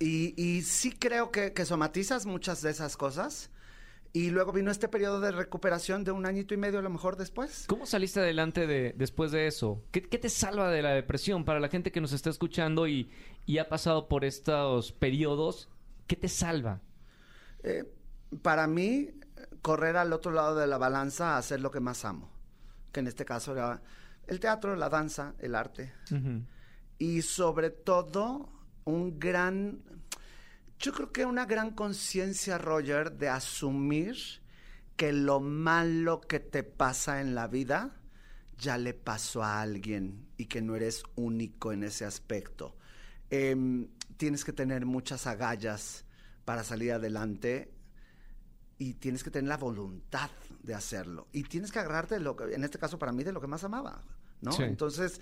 Y, y sí creo que, que somatizas muchas de esas cosas. Y luego vino este periodo de recuperación de un añito y medio a lo mejor después. ¿Cómo saliste adelante de, después de eso? ¿Qué, qué te salva de la depresión para la gente que nos está escuchando y, y ha pasado por estos periodos? ¿Qué te salva? Eh, para mí, correr al otro lado de la balanza a hacer lo que más amo, que en este caso era el teatro, la danza, el arte. Y sobre todo, un gran, yo creo que una gran conciencia, Roger, de asumir que lo malo que te pasa en la vida ya le pasó a alguien y que no eres único en ese aspecto. Em, tienes que tener muchas agallas para salir adelante y tienes que tener la voluntad de hacerlo. Y tienes que agarrarte, de lo que, en este caso para mí, de lo que más amaba, ¿no? Sí. Entonces,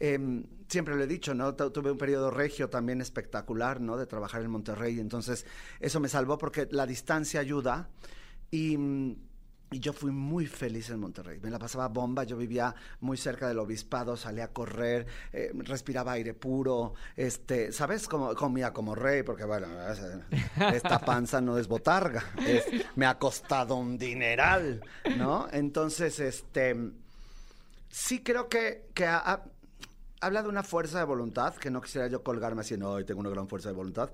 em, siempre lo he dicho, ¿no? Tu- Tuve un periodo regio también espectacular, ¿no? De trabajar en Monterrey. Entonces, eso me salvó porque la distancia ayuda. Y, y yo fui muy feliz en Monterrey. Me la pasaba bomba. Yo vivía muy cerca del obispado, salía a correr, eh, respiraba aire puro. Este, ¿sabes? Como, comía como rey, porque bueno, esta [LAUGHS] panza no es botarga. es- me ha costado un dineral, ¿no? Entonces, este sí creo que, que ha- ha- habla de una fuerza de voluntad, que no quisiera yo colgarme así, no, hoy tengo una gran fuerza de voluntad.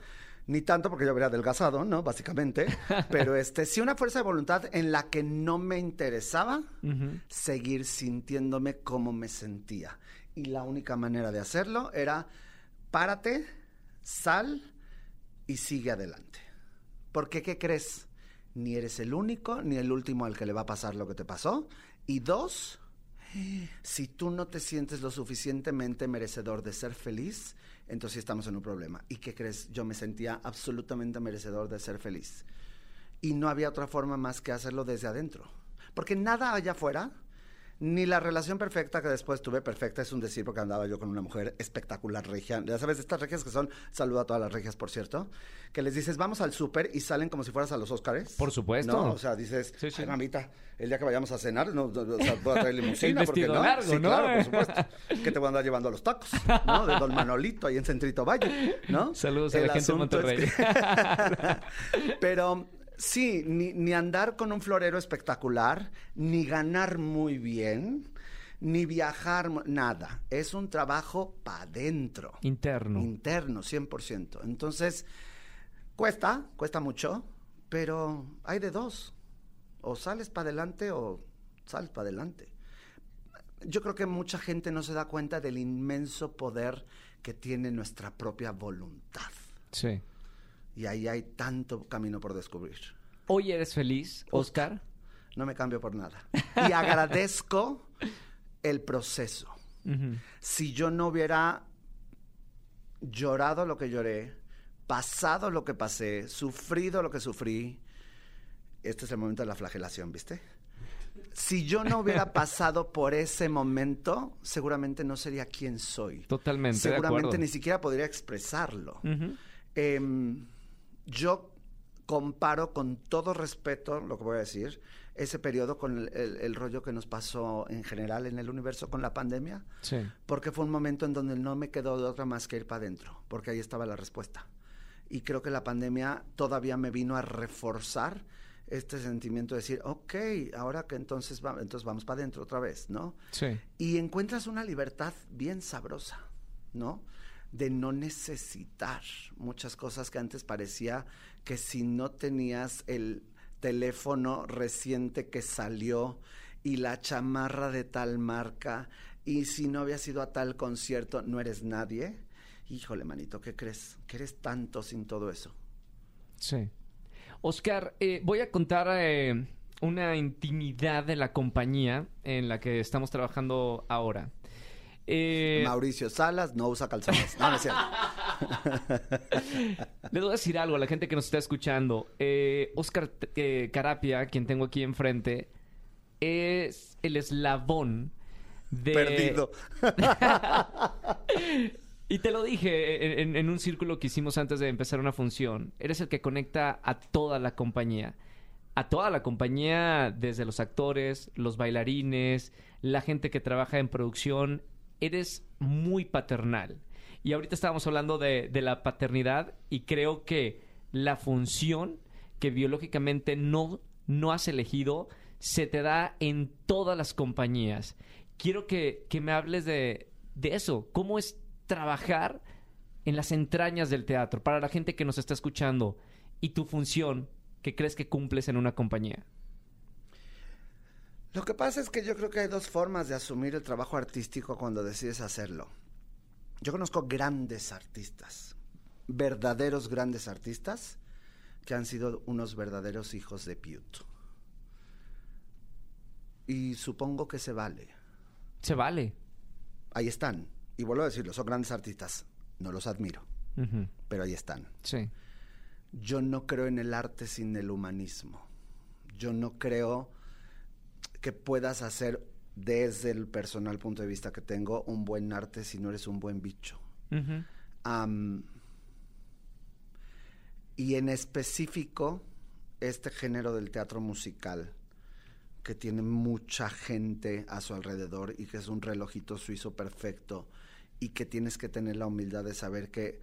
Ni tanto porque yo habría adelgazado, ¿no? Básicamente. [LAUGHS] Pero este, sí una fuerza de voluntad en la que no me interesaba Ujú. seguir sintiéndome como me sentía. Y la única manera de hacerlo era párate, sal y sigue adelante. Porque, ¿qué crees? Ni eres el único ni el último al que le va a pasar lo que te pasó. Y dos, si tú no te sientes lo suficientemente merecedor de ser feliz, entonces estamos en un problema. ¿Y qué crees? Yo me sentía absolutamente merecedor de ser feliz. Y no había otra forma más que hacerlo desde adentro. Porque nada allá afuera, ni la relación perfecta que después tuve, perfecta es un decir porque andaba yo con una mujer espectacular regia. Ya sabes, estas regias que son, saludo a todas las regias, por cierto, que les dices, vamos al súper y salen como si fueras a los Óscares. Por supuesto. No, o sea, dices, Sí, sí. "Ay, mamita, el día que vayamos a cenar, no, no, o sea, voy a traer [LAUGHS] limusina. El porque no. largo, sí, ¿no? claro, por supuesto. Que te voy a andar llevando a los tacos, ¿no? De Don Manolito, ahí en Centrito Valle, ¿no? Saludos a la gente de es Monterrey. que- [LAUGHS] [LAUGHS] Pero sí, ni, ni andar con un florero espectacular, ni ganar muy bien, ni viajar, nada. Es un trabajo para adentro. Interno. Interno, 100%. Entonces, cuesta, cuesta mucho, pero hay de dos. O sales para adelante o sales para adelante. Yo creo que mucha gente no se da cuenta del inmenso poder que tiene nuestra propia voluntad. Sí. Y ahí hay tanto camino por descubrir. ¿Hoy eres feliz, Oscar? No me cambio por nada. [LAUGHS] Y agradezco el proceso. Si yo no hubiera llorado lo que lloré, pasado lo que pasé, sufrido lo que sufrí, este es el momento de la flagelación, ¿viste? Si yo no hubiera [LAUGHS] pasado por ese momento, seguramente no sería quien soy. Totalmente. de seguramente acuerdo. ni siquiera podría expresarlo. Yo comparo con todo respeto, lo que voy a decir, ese periodo con el, el- el rollo que nos pasó en general en el universo con la pandemia, Sí. porque fue un momento en donde no me quedó de otra más que ir para adentro, porque ahí estaba la respuesta. Y creo que la pandemia todavía me vino a reforzar este sentimiento de decir, ok, ahora que entonces, va- entonces vamos para adentro otra vez, ¿no? Sí. y encuentras una libertad bien sabrosa, ¿no? De no necesitar muchas cosas que antes parecía que si no tenías el teléfono reciente que salió y la chamarra de tal marca y si no habías ido a tal concierto no eres nadie. Híjole, manito, ¿qué crees? Que eres tanto sin todo eso. Sí. Oscar, eh, voy a contar eh, una intimidad de la compañía en la que estamos trabajando ahora. Eh, Mauricio Salas no usa calzones. No, no es cierto. [LAUGHS] Les voy a decir algo a la gente que nos está escuchando. Eh, Oscar eh, Carapia, quien tengo aquí enfrente, es el eslabón de... Perdido. [LAUGHS] Y te lo dije en, en un círculo que hicimos antes de empezar una función. Eres el que conecta a toda la compañía. A toda la compañía, desde los actores, los bailarines, la gente que trabaja en producción. Eres muy paternal. Y ahorita estábamos hablando de, de la paternidad y creo que la función que biológicamente no, no has elegido se te da en todas las compañías. Quiero que, que me hables de, de eso. ¿Cómo es trabajar en las entrañas del teatro para la gente que nos está escuchando y tu función que crees que cumples en una compañía? Lo que pasa es que yo creo que hay dos formas de asumir el trabajo artístico cuando decides hacerlo. Yo conozco grandes artistas, verdaderos grandes artistas, que han sido unos verdaderos hijos de Piut. Y supongo que se vale. Se vale. Ahí están. Y vuelvo a decirlo, son grandes artistas. No los admiro, pero ahí están. Sí. Yo no creo en el arte sin el humanismo. Yo no creo que puedas hacer desde el personal punto de vista que tengo un buen arte si no eres un buen bicho. y en específico, este género del teatro musical, que tiene mucha gente a su alrededor y que es un relojito suizo perfecto y que tienes que tener la humildad de saber que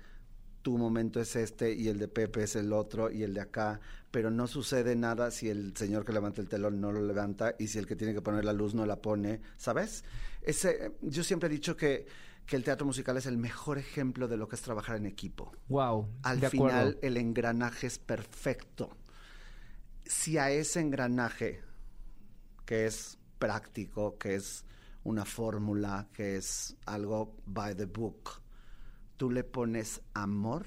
tu momento es este y el de Pepe es el otro y el de acá, pero no sucede nada si el señor que levanta el telón no lo levanta y si el que tiene que poner la luz no la pone, ¿sabes? Ese, yo siempre he dicho que, que el teatro musical es el mejor ejemplo de lo que es trabajar en equipo. Wow. Al final el engranaje es perfecto. Si a ese engranaje, que es práctico, que es una fórmula, que es algo by the book, tú le pones amor,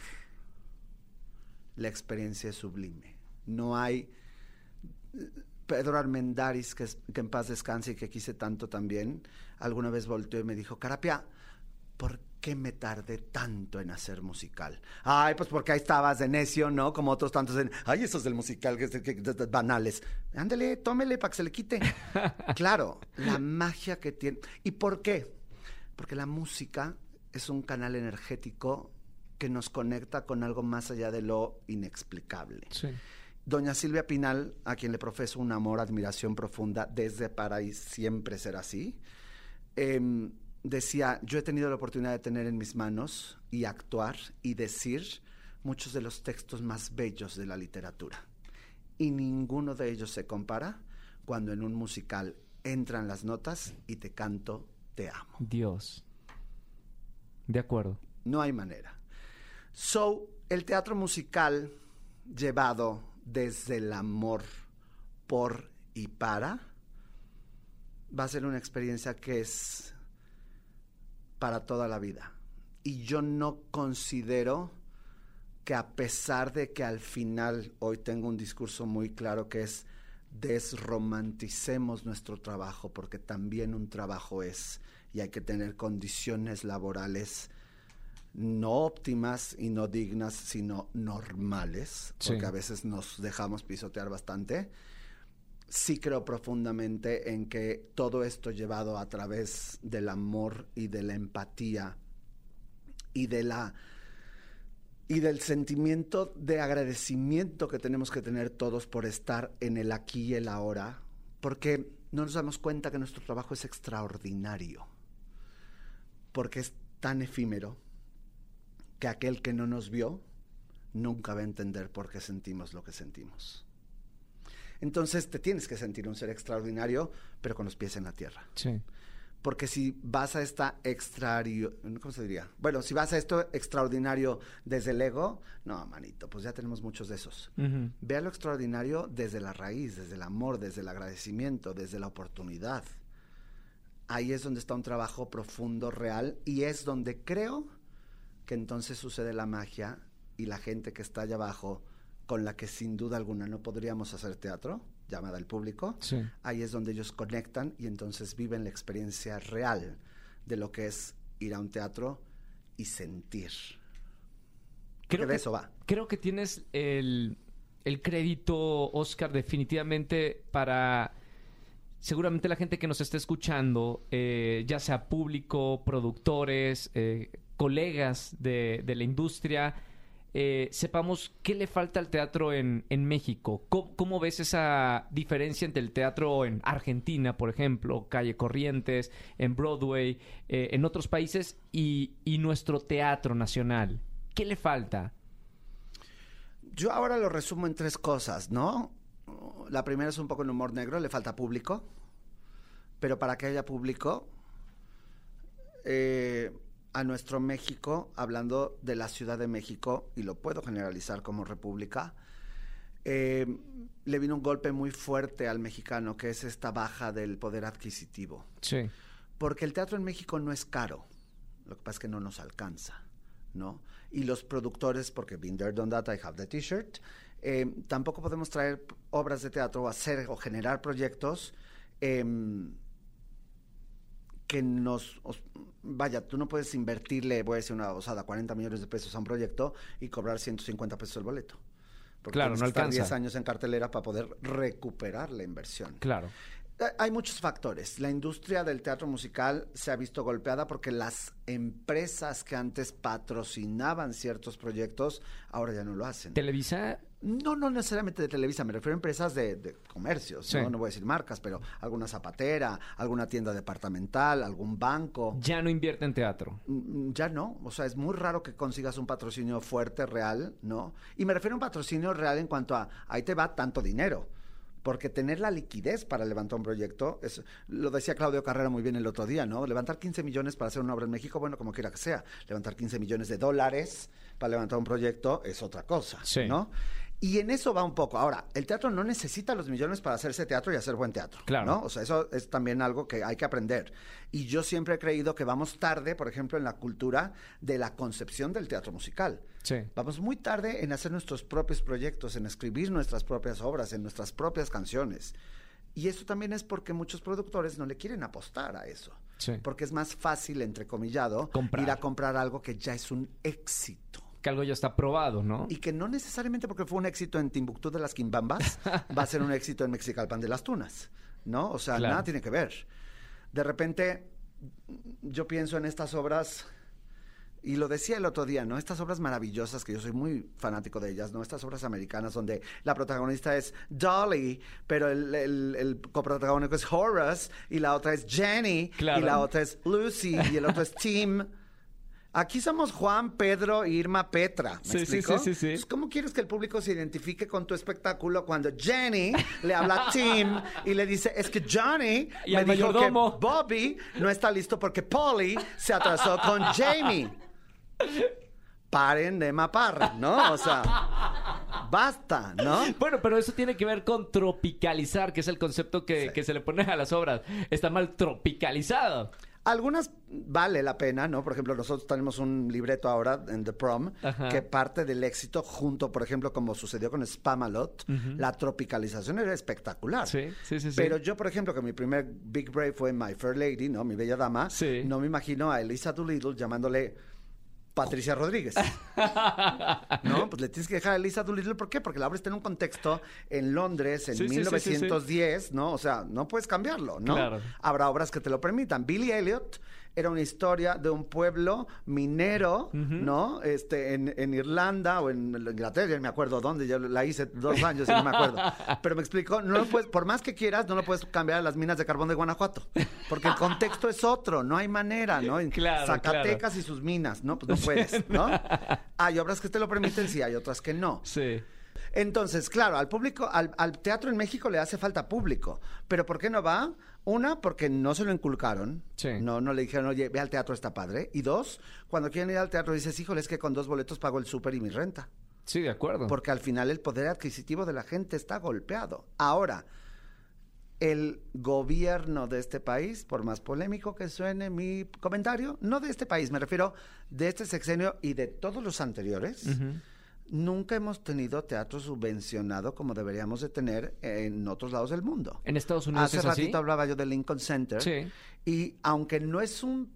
la experiencia es sublime. No hay... Pedro Armendaris, que, que, en paz descanse y que quise tanto también, alguna vez volteó y me dijo, Carapia, ¿por qué me tardé tanto en hacer musical? Ay, pues porque ahí estabas de necio, ¿no? Como otros tantos en, ay, esos del musical, que, que, que banales. Ándele, tómele para que se le quite. [LAUGHS] claro, la magia que tiene. ¿Y por qué? Porque la música es un canal energético que nos conecta con algo más allá de lo inexplicable. Doña Silvia Pinal, a quien le profeso un amor, admiración profunda desde para y siempre será así, em, decía, yo he tenido la oportunidad de tener en mis manos y actuar y decir muchos de los textos más bellos de la literatura. Y ninguno de ellos se compara cuando en un musical entran las notas y te canto, te amo. Dios. De acuerdo. No hay manera. So, el teatro musical llevado desde el amor por y para va a ser una experiencia que es para toda la vida. Y yo no considero que a pesar de que al final hoy tengo un discurso muy claro que es desromanticemos nuestro trabajo porque también un trabajo es y hay que tener condiciones laborales no óptimas y no dignas, sino normales, porque a veces nos dejamos pisotear bastante. Sí creo profundamente en que todo esto llevado a través del amor y de la empatía y de la y del sentimiento de agradecimiento que tenemos que tener todos por estar en el aquí y el ahora, porque no nos damos cuenta que nuestro trabajo es extraordinario porque es tan efímero que aquel que no nos vio nunca va a entender por qué sentimos lo que sentimos. Entonces te tienes que sentir un ser extraordinario, pero con los pies en la tierra. Sí. Porque si vas a esta extrario, ¿cómo se diría? Bueno, si vas a esto extraordinario desde el ego, no, manito, pues ya tenemos muchos de esos. Vea lo extraordinario desde la raíz, desde el amor, desde el agradecimiento, desde la oportunidad ahí es donde está un trabajo profundo, real, y es donde creo que entonces sucede la magia y la gente que está allá abajo, con la que sin duda alguna no podríamos hacer teatro, llamada al público, ahí es donde ellos conectan y entonces viven la experiencia real de lo que es ir a un teatro y sentir. Creo que, de eso va. Creo que tienes el, el crédito, Oscar, definitivamente para seguramente la gente que nos está escuchando, eh, ya sea público, productores, eh, colegas de, la industria, eh, sepamos qué le falta al teatro en, en México. ¿Cómo, ves esa diferencia entre el teatro en Argentina, por ejemplo, Calle Corrientes, en Broadway, en otros países, y, y nuestro teatro nacional? ¿Qué le falta? Yo ahora lo resumo en tres cosas, ¿no? La primera es un poco el humor negro, le falta público, pero para que haya público, eh, a nuestro México, hablando de la Ciudad de México, y lo puedo generalizar como república, eh, le vino un golpe muy fuerte al mexicano, que es esta baja del poder adquisitivo. Sí. Porque el teatro en México no es caro, lo que pasa es que no nos alcanza, ¿no? Y los productores, porque been there, done that, I have the t-shirt, eh, tampoco podemos traer obras de teatro o hacer o generar proyectos em, que nos... vaya, tú no puedes invertirle, voy a decir una osada, 40 millones de pesos a un proyecto y cobrar 150 pesos el boleto. Porque claro, no alcanza. 10 años en cartelera para poder recuperar la inversión. Claro. Hay muchos factores. La industria del teatro musical se ha visto golpeada porque las empresas que antes patrocinaban ciertos proyectos ahora ya no lo hacen. Televisa no, no necesariamente de Televisa, me refiero a empresas de, comercios, ¿no? voy a decir marcas, pero alguna zapatera, alguna tienda departamental, algún banco. Ya no invierte en teatro. Mm, mm, ya no, o sea, es muy raro que consigas un patrocinio fuerte, real, ¿no? Y me refiero a un patrocinio real en cuanto a, ahí te va tanto dinero. Porque tener la liquidez para levantar un proyecto, es, lo decía Claudio Carrera muy bien el otro día, ¿no? Levantar 15 millones para hacer una obra en México, bueno, como quiera que sea. Levantar 15 millones de dólares para levantar un proyecto es otra cosa, ¿no? Y en eso va un poco. Ahora, el teatro no necesita los millones para hacerse teatro y hacer buen teatro. Claro. ¿no? O sea, eso es también algo que hay que aprender. Y yo siempre he creído que vamos tarde, por ejemplo, en la cultura de la concepción del teatro musical. Sí. Vamos muy tarde en hacer nuestros propios proyectos, en escribir nuestras propias obras, en nuestras propias canciones. Y eso también es porque muchos productores no le quieren apostar a eso. Sí. Porque es más fácil, entrecomillado, ir a comprar algo que ya es un éxito que algo ya está probado, ¿no? Y que no necesariamente porque fue un éxito en Timbuktu de las Quimbambas, [LAUGHS] va a ser un éxito en Mexicalpan de las Tunas, ¿no? O sea, nada tiene que ver. De repente, yo pienso en estas obras, y lo decía el otro día, ¿no? Estas obras maravillosas, que yo soy muy fanático de ellas, ¿no? Estas obras americanas donde la protagonista es Dolly, pero el, el, coprotagónico es Horace, y la otra es Jenny, y la otra es Lucy, y el otro es Tim. [LAUGHS] Aquí somos Juan, Pedro, Irma, Petra. ¿Me explico? sí, sí, sí, ¿Cómo quieres que el público se identifique con tu espectáculo cuando Jenny le habla a Tim y le dice, es que Johnny me dijo que Bobby no está listo porque Polly se atrasó con Jamie? Paren de mapar, ¿no? O sea, basta, ¿no? Bueno, pero eso tiene que ver con tropicalizar, que es el concepto que, que se le pone a las obras. Está mal tropicalizado. Algunas vale la pena, ¿no? Por ejemplo, nosotros tenemos un libreto ahora en The Prom que parte del éxito junto, por ejemplo, como sucedió con Spamalot, la tropicalización era espectacular. Sí, sí, sí, Pero yo, por ejemplo, que mi primer Big Brave fue My Fair Lady, ¿no? Mi bella dama, no me imagino a Elisa Doolittle llamándole Patricia Rodríguez. [LAUGHS] no, pues le tienes que dejar a Lisa Doolittle. ¿Por qué? Porque la obra está en un contexto en Londres en 1910, ¿no? O sea, no puedes cambiarlo, ¿no? Claro. Habrá obras que te lo permitan. Billy Elliot era una historia de un pueblo minero, ¿no? Este, en, Irlanda o en Inglaterra, me acuerdo dónde, yo la hice dos años y no me acuerdo. [LAUGHS] Pero me explico, no lo puedes, por más que quieras, no lo puedes cambiar a las minas de carbón de Guanajuato. Porque el contexto es otro, no hay manera, ¿no? Claro, Zacatecas y sus minas, ¿no? Pues no puedes, ¿no? [LAUGHS] Hay obras que te lo permiten, sí, hay otras que no. Sí. Entonces, claro, al público, al, teatro en México le hace falta público. Pero ¿por qué no va? Una, porque no se lo inculcaron. No, no le dijeron, oye, ve al teatro, está padre. Y dos, cuando quieren ir al teatro dices, híjole, es que con dos boletos pago el súper y mi renta. Sí, de acuerdo. Porque al final el poder adquisitivo de la gente está golpeado. Ahora, el gobierno de este país, por más polémico que suene mi comentario, no de este país, me refiero de este sexenio y de todos los anteriores, nunca hemos tenido teatro subvencionado como deberíamos de tener en otros lados del mundo. En Estados Unidos Hace ratito hablaba yo del Lincoln Center. Sí. Y aunque no es un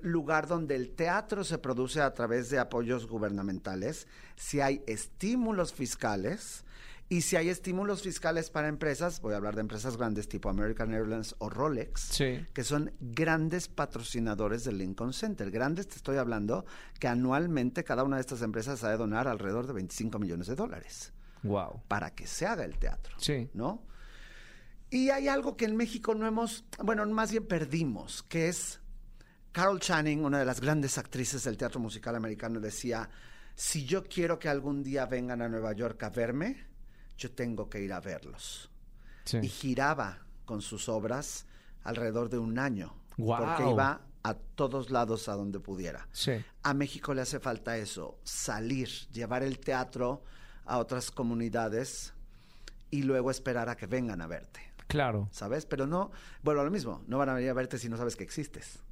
lugar donde el teatro se produce a través de apoyos gubernamentales, si hay estímulos fiscales Y si hay estímulos fiscales para empresas, voy a hablar de empresas grandes tipo American Airlines o Rolex, que son grandes patrocinadores del Lincoln Center. Grandes, te estoy hablando, que anualmente cada una de estas empresas ha de donar alrededor de 25 millones de dólares. Wow. Para que se haga el teatro. Sí. ¿No? Y hay algo que en México no hemos, bueno, más bien perdimos, que es Carol Channing, una de las grandes actrices del teatro musical americano, decía, si yo quiero que algún día vengan a Nueva York a verme, yo tengo que ir a verlos. Y giraba con sus obras alrededor de un año. Porque iba a todos lados a donde pudiera. A México le hace falta eso, salir, llevar el teatro a otras comunidades y luego esperar a que vengan a verte. Claro. ¿Sabes? Pero no, bueno, lo mismo, no van a venir a verte si no sabes que existes.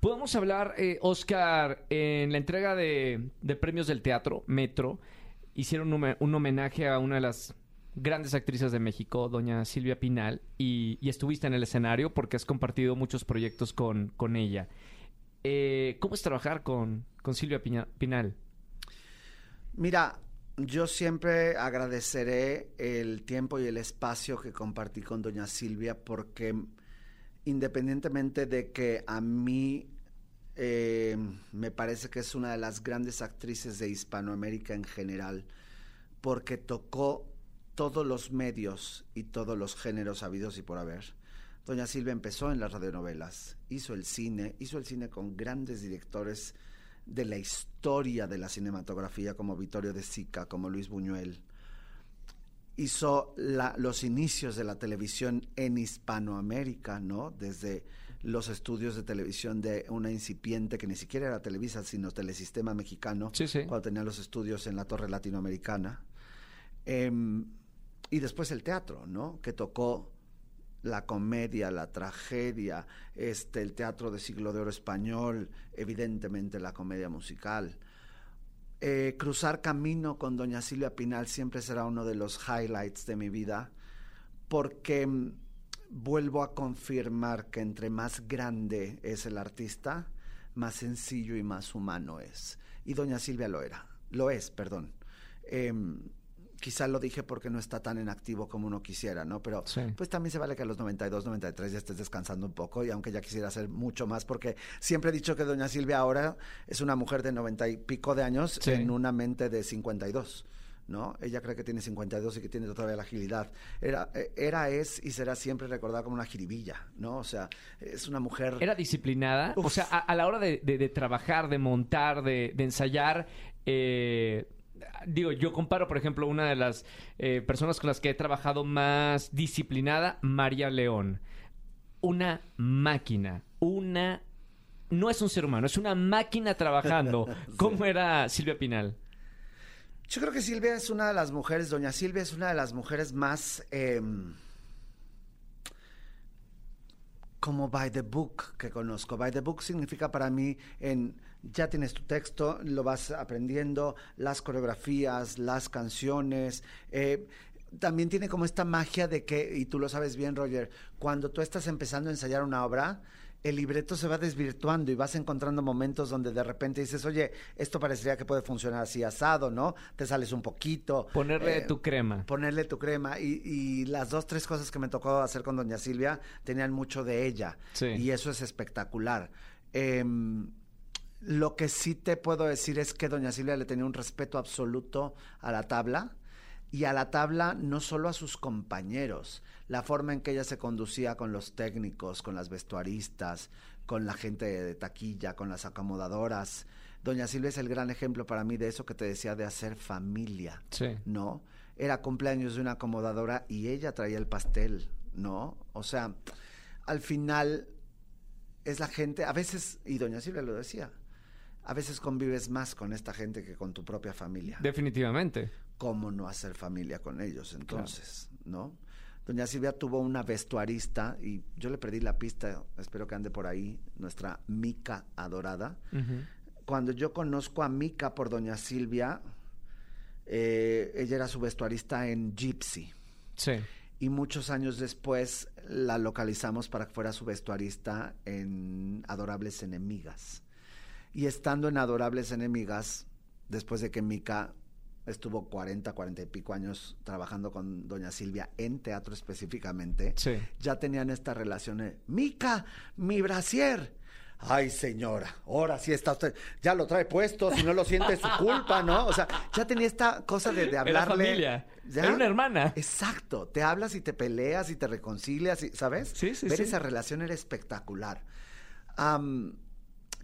Podemos hablar, eh, Oscar, en la entrega de, premios del teatro, Metro, hicieron un, homenaje a una de las grandes actrices de México, doña Silvia Pinal, y, estuviste en el escenario porque has compartido muchos proyectos con, con ella. Eh, ¿Cómo es trabajar con, con Silvia Pinal? Mira, yo siempre agradeceré el tiempo y el espacio que compartí con doña Silvia porque independientemente de que a mí eh, me parece que es una de las grandes actrices de Hispanoamérica en general, porque tocó todos los medios y todos los géneros habidos y por haber. Doña Silvia empezó en las radionovelas, hizo el cine, hizo el cine con grandes directores de la historia de la cinematografía como Vittorio de Sica, como Luis Buñuel. Hizo los inicios de la televisión en Hispanoamérica, ¿no? Desde los estudios de televisión de una incipiente que ni siquiera era Televisa, sino Telesistema Mexicano, cuando tenía los estudios en la Torre Latinoamericana. Em, y después el teatro, ¿no? Que tocó la comedia, la tragedia, este, el teatro de siglo de oro español, evidentemente la comedia musical. Eh, cruzar camino con doña Silvia Pinal siempre será uno de los highlights de mi vida, porque mm, vuelvo a confirmar que entre más grande es el artista, más sencillo y más humano es. Y doña Silvia lo era, lo es, perdón. Em, quizá lo dije porque no está tan en activo como uno quisiera, ¿no? Pero pues también se vale que a los 92, 93 ya estés descansando un poco y aunque ya quisiera hacer mucho más porque siempre he dicho que doña Silvia ahora es una mujer de 90 y pico de años en una mente de 52. ¿No? Ella cree que tiene 52 y que tiene todavía la agilidad. Era, eh, era, es y será siempre recordada como una jiribilla, ¿no? O sea, es una mujer... ¿Era disciplinada? O sea, a, la hora de, de, trabajar, de montar, de, de ensayar, eh, digo, yo comparo, por ejemplo, una de las eh, personas con las que he trabajado más disciplinada, María León. Una máquina, una... No es un ser humano, es una máquina trabajando. [LAUGHS] ¿Cómo era Silvia Pinal? Yo creo que Silvia es una de las mujeres, doña Silvia es una de las mujeres más... Em, como by the book que conozco. By the book significa para mí en ya tienes tu texto, lo vas aprendiendo, las coreografías, las canciones. Eh, también tiene como esta magia de que, y tú lo sabes bien, Roger, cuando tú estás empezando a ensayar una obra, el libreto se va desvirtuando y vas encontrando momentos donde de repente dices, oye, esto parecería que puede funcionar así asado, ¿no? Te sales un poquito. Ponerle eh, tu crema. Ponerle tu crema. Y, las dos, tres cosas que me tocó hacer con doña Silvia tenían mucho de ella. Sí. Y eso es espectacular. Em, lo que sí te puedo decir es que doña Silvia le tenía un respeto absoluto a la tabla y a la tabla no solo a sus compañeros, la forma en que ella se conducía con los técnicos, con las vestuaristas, con la gente de taquilla, con las acomodadoras. Doña Silvia es el gran ejemplo para mí de eso que te decía de hacer familia, ¿no? Era cumpleaños de una acomodadora y ella traía el pastel, ¿no? O sea, al final es la gente, a veces, y doña Silvia lo decía, a veces convives más con esta gente que con tu propia familia. Definitivamente. ¿Cómo no hacer familia con ellos entonces, no? Doña Silvia tuvo una vestuarista y yo le perdí la pista, espero que ande por ahí, nuestra Mica adorada. Cuando yo conozco a Mica por Doña Silvia, eh, ella era su vestuarista en Gypsy. Sí. Y muchos años después la localizamos para que fuera su vestuarista en Adorables Enemigas. Y estando en Adorables Enemigas, después de que Mica estuvo 40, 40 y pico años trabajando con doña Silvia en teatro específicamente, Sí. ya tenían esta relación, de, Mica, mi brasier. Ay, señora, ahora sí está usted, ya lo trae puesto, si no lo siente es su culpa, ¿no? O sea, ya tenía esta cosa de, de Era hablarle. familia. ¿Ya? Era una hermana. Exacto, te hablas y te peleas y te reconcilias, y, ¿sabes? Sí, sí, Ver sí. esa relación era espectacular. Am,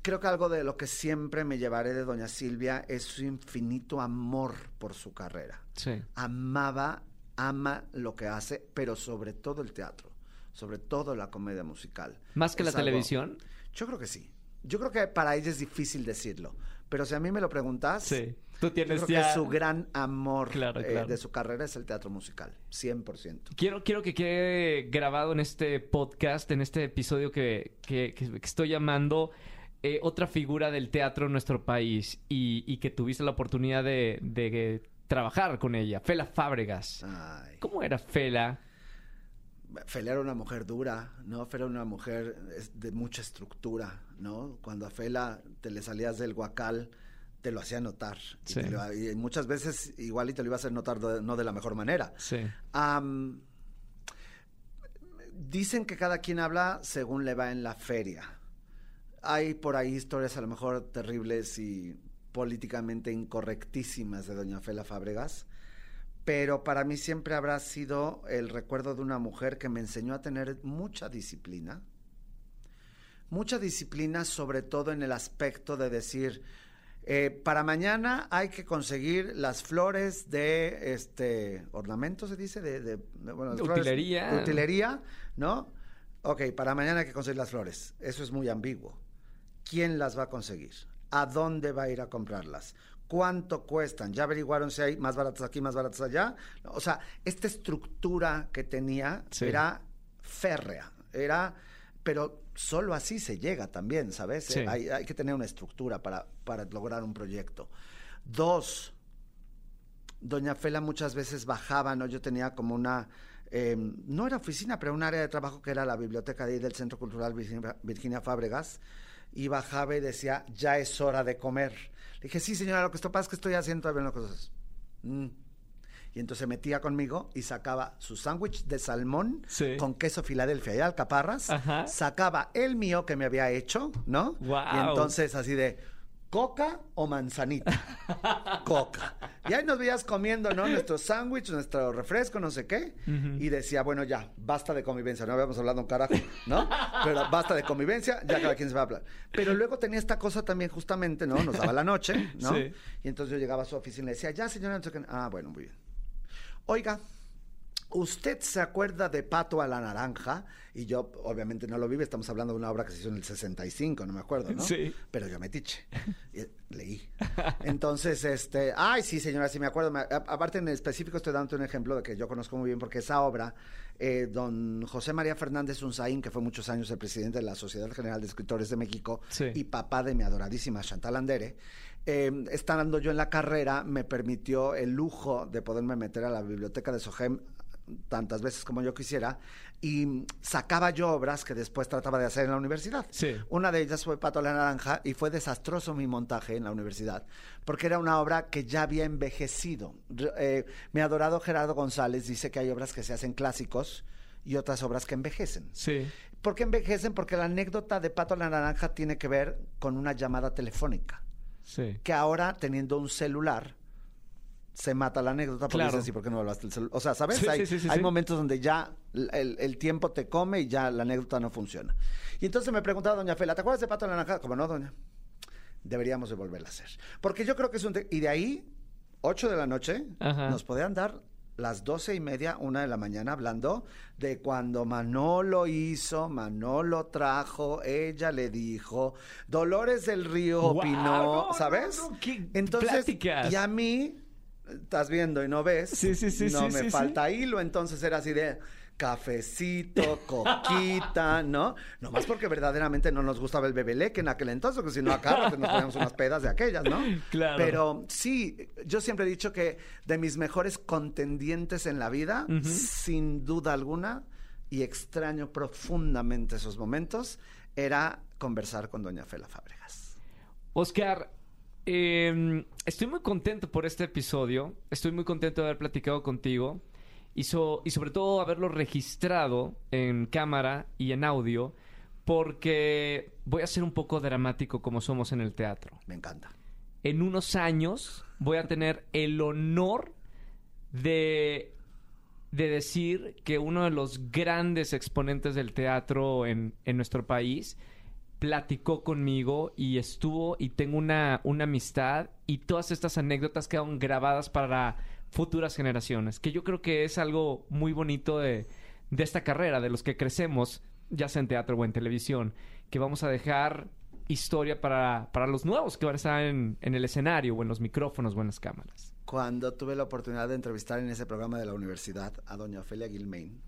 creo que algo de lo que siempre me llevaré de Doña Silvia es su infinito amor por su carrera. Sí. Amaba, ama lo que hace, pero sobre todo el teatro, sobre todo la comedia musical. ¿Más que la algo- televisión? Yo creo que sí. Yo creo que para ella es difícil decirlo, pero si a mí me lo preguntas, Sí. Tú yo tienes creo ya... que su gran amor Claro, eh, claro. de su carrera es el teatro musical, 100%. Quiero, quiero que quede grabado en este podcast, en este episodio que- que- que estoy llamando eh, otra figura del teatro en nuestro país y, y que tuviste la oportunidad de, de trabajar con ella, Fela Fábregas. Ay. ¿Cómo era Fela? Fela era una mujer dura, ¿no? Fela era una mujer de mucha estructura, ¿no? Cuando a Fela te le salías del guacal, te lo hacía notar. Y, Sí. lo- y muchas veces igual y te lo iba a hacer notar de- no de la mejor manera. Sí. Dicen que cada quien habla según le va en la feria. Hay por ahí historias a lo mejor terribles y políticamente incorrectísimas de doña Fela Fábregas, pero para mí siempre habrá sido el recuerdo de una mujer que me enseñó a tener mucha disciplina, mucha disciplina sobre todo en el aspecto de decir, eh, para mañana hay que conseguir las flores de este ornamento, se dice, de, de- de- bueno, De utilería. utilería, ¿no? Ok, para mañana hay que conseguir las flores. Eso es muy ambiguo. ¿Quién las va a conseguir? ¿A dónde va a ir a comprarlas? ¿Cuánto cuestan? ¿Ya averiguaron si hay más baratas aquí, más baratas allá? O sea, esta estructura que tenía Sí. era férrea, era, pero solo así se llega también, ¿sabes? Sí. Hay, hay que tener una estructura para, para lograr un proyecto. Dos, Doña Fela muchas veces bajaba, ¿no? Yo tenía como una, eh, no era oficina, pero un área de trabajo que era la biblioteca de ahí del Centro Cultural Virginia, Virginia Fábregas, y bajaba y decía, ya es hora de comer. Le dije, sí, señora, lo que esto pasa es que estoy haciendo todavía unas cosas. "Mm". Y entonces se metía conmigo y sacaba su sándwich de salmón Sí. con queso Filadelfia y alcaparras. Ajá. Sacaba el mío que me había hecho, ¿no? Guau. Y entonces así de, ¿coca o manzanita? [LAUGHS] Coca. Y ahí nos veías comiendo, ¿no? Nuestro sándwich, nuestro refresco, no sé qué. Y decía, bueno, ya, basta de convivencia. No habíamos hablado un carajo, ¿no? Pero basta de convivencia, ya cada quien se va a hablar. Pero luego tenía esta cosa también justamente, ¿no? Nos daba la noche, ¿no? Sí. Y entonces yo llegaba a su oficina y le decía, ya, señora, no sé qué". ah, bueno, muy bien. Oiga, ¿usted se acuerda de Pato a la Naranja? Y yo, obviamente, no lo vive. Estamos hablando de una obra que se hizo en el 65, no me acuerdo, ¿no? Sí. Pero yo metiche. [LAUGHS] Y leí. Entonces, este... Ay, sí, señora, sí me acuerdo. Me- aparte, en específico, estoy dando un ejemplo de que yo conozco muy bien, porque esa obra, eh, don José María Fernández Unzaín, que fue muchos años el presidente de la Sociedad General de Escritores de México Sí. y papá de mi adoradísima Chantal Andere, eh, estando yo en la carrera, me permitió el lujo de poderme meter a la biblioteca de Sogem tantas veces como yo quisiera y sacaba yo obras que después trataba de hacer en la universidad. Sí. Una de ellas fue Pato la Naranja y fue desastroso mi montaje en la universidad porque era una obra que ya había envejecido. Eh, mi adorado Gerardo González dice que hay obras que se hacen clásicos y otras obras que envejecen. Sí. ¿Por qué envejecen? Porque la anécdota de Pato la Naranja tiene que ver con una llamada telefónica Sí. que ahora teniendo un celular se mata la anécdota porque Claro. dices, ¿y por qué no hablaste el celular? O sea, ¿sabes? Sí, hay sí, sí, sí, hay sí. momentos donde ya el, el tiempo te come y ya la anécdota no funciona. Y entonces me preguntaba doña Fela, ¿te acuerdas de Pato la Naranja? Como no, doña. Deberíamos de volverla a hacer. Porque yo creo que es un... Y de ahí, 8 de la noche, Ajá. nos podían dar las doce y media, una de la mañana, hablando de cuando Manolo hizo, Manolo trajo, ella le dijo, Dolores del Río opinó, no, no, ¿sabes? no, qué Entonces, pláticas. y a mí, estás viendo y no ves, Sí, sí, sí, no sí, me sí, falta hilo, entonces era así de cafecito, [LAUGHS] coquita, ¿no? Nomás porque verdaderamente no nos gustaba el bebeleque en aquel entonces, porque si no acá nos poníamos unas pedas de aquellas, ¿no? [LAUGHS] Claro. Pero sí, yo siempre he dicho que de mis mejores contendientes en la vida, sin duda alguna, y extraño profundamente esos momentos, era conversar con doña Fela Fábregas. Oscar, eh, estoy muy contento por este episodio. Estoy muy contento de haber platicado contigo. Y, so- y sobre todo haberlo registrado en cámara y en audio. Porque voy a ser un poco dramático como somos en el teatro. Me encanta. En unos años voy a tener el honor de, de decir que uno de los grandes exponentes del teatro en, en nuestro país platicó conmigo y estuvo y tengo una, una amistad y todas estas anécdotas quedan grabadas para futuras generaciones, que yo creo que es algo muy bonito de, de esta carrera, de los que crecemos, ya sea en teatro o en televisión, que vamos a dejar historia para, para los nuevos que van a estar en, en el escenario o en los micrófonos o en las cámaras. Cuando tuve la oportunidad de entrevistar en ese programa de la universidad a doña Ofelia Gilmain.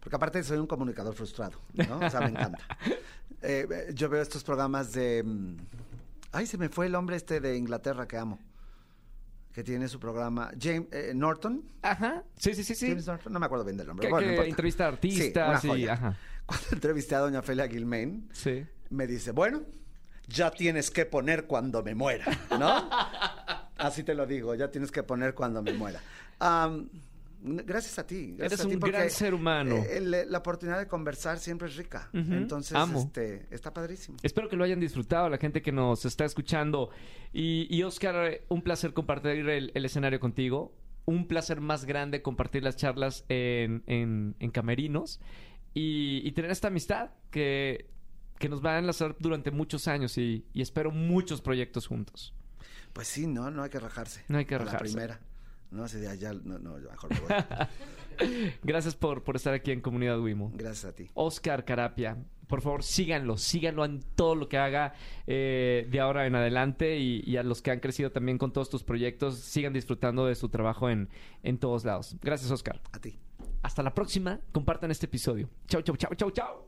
Porque aparte soy un comunicador frustrado, ¿no? O sea, me encanta. [LAUGHS] Eh, yo veo estos programas de... mm, Ay, se me fue el hombre este de Inglaterra que amo, que tiene su programa, James eh, Norton. Ajá, sí, sí, sí, sí. James Norton, no me acuerdo bien del nombre. Que, Bueno, que entrevista a artistas Sí, y... Ajá, Cuando entrevisté a doña Ofelia Gilmain, sí. me dice, bueno, ya tienes que poner cuando me muera, ¿no? [LAUGHS] Así te lo digo, ya tienes que poner cuando me muera. Gracias a ti. gracias Eres a ti un gran ser humano. eh, el- la oportunidad de conversar siempre es rica. Entonces, amo. este, está padrísimo. Espero que lo hayan disfrutado, la gente que nos está escuchando. Y, y Oscar, un placer compartir el, el escenario contigo. Un placer más grande compartir las charlas en, en- en camerinos. Y, y tener esta amistad que, que nos va a enlazar durante muchos años. Y, y espero muchos proyectos juntos. Pues sí, no, no hay que rajarse. No hay que A La rajarse. primera. No, así de allá, no, no, mejor me voy. [LAUGHS] Gracias por, por estar aquí en Comunidad Wimo. Gracias a ti. Oscar Carapia. Por favor, síganlo, síganlo en todo lo que haga eh, de ahora en adelante y, y a los que han crecido también con todos tus proyectos, sigan disfrutando de su trabajo en, en todos lados. Gracias, Oscar. A ti. Hasta la próxima, compartan este episodio. Chau, chau, chau, chau, chau.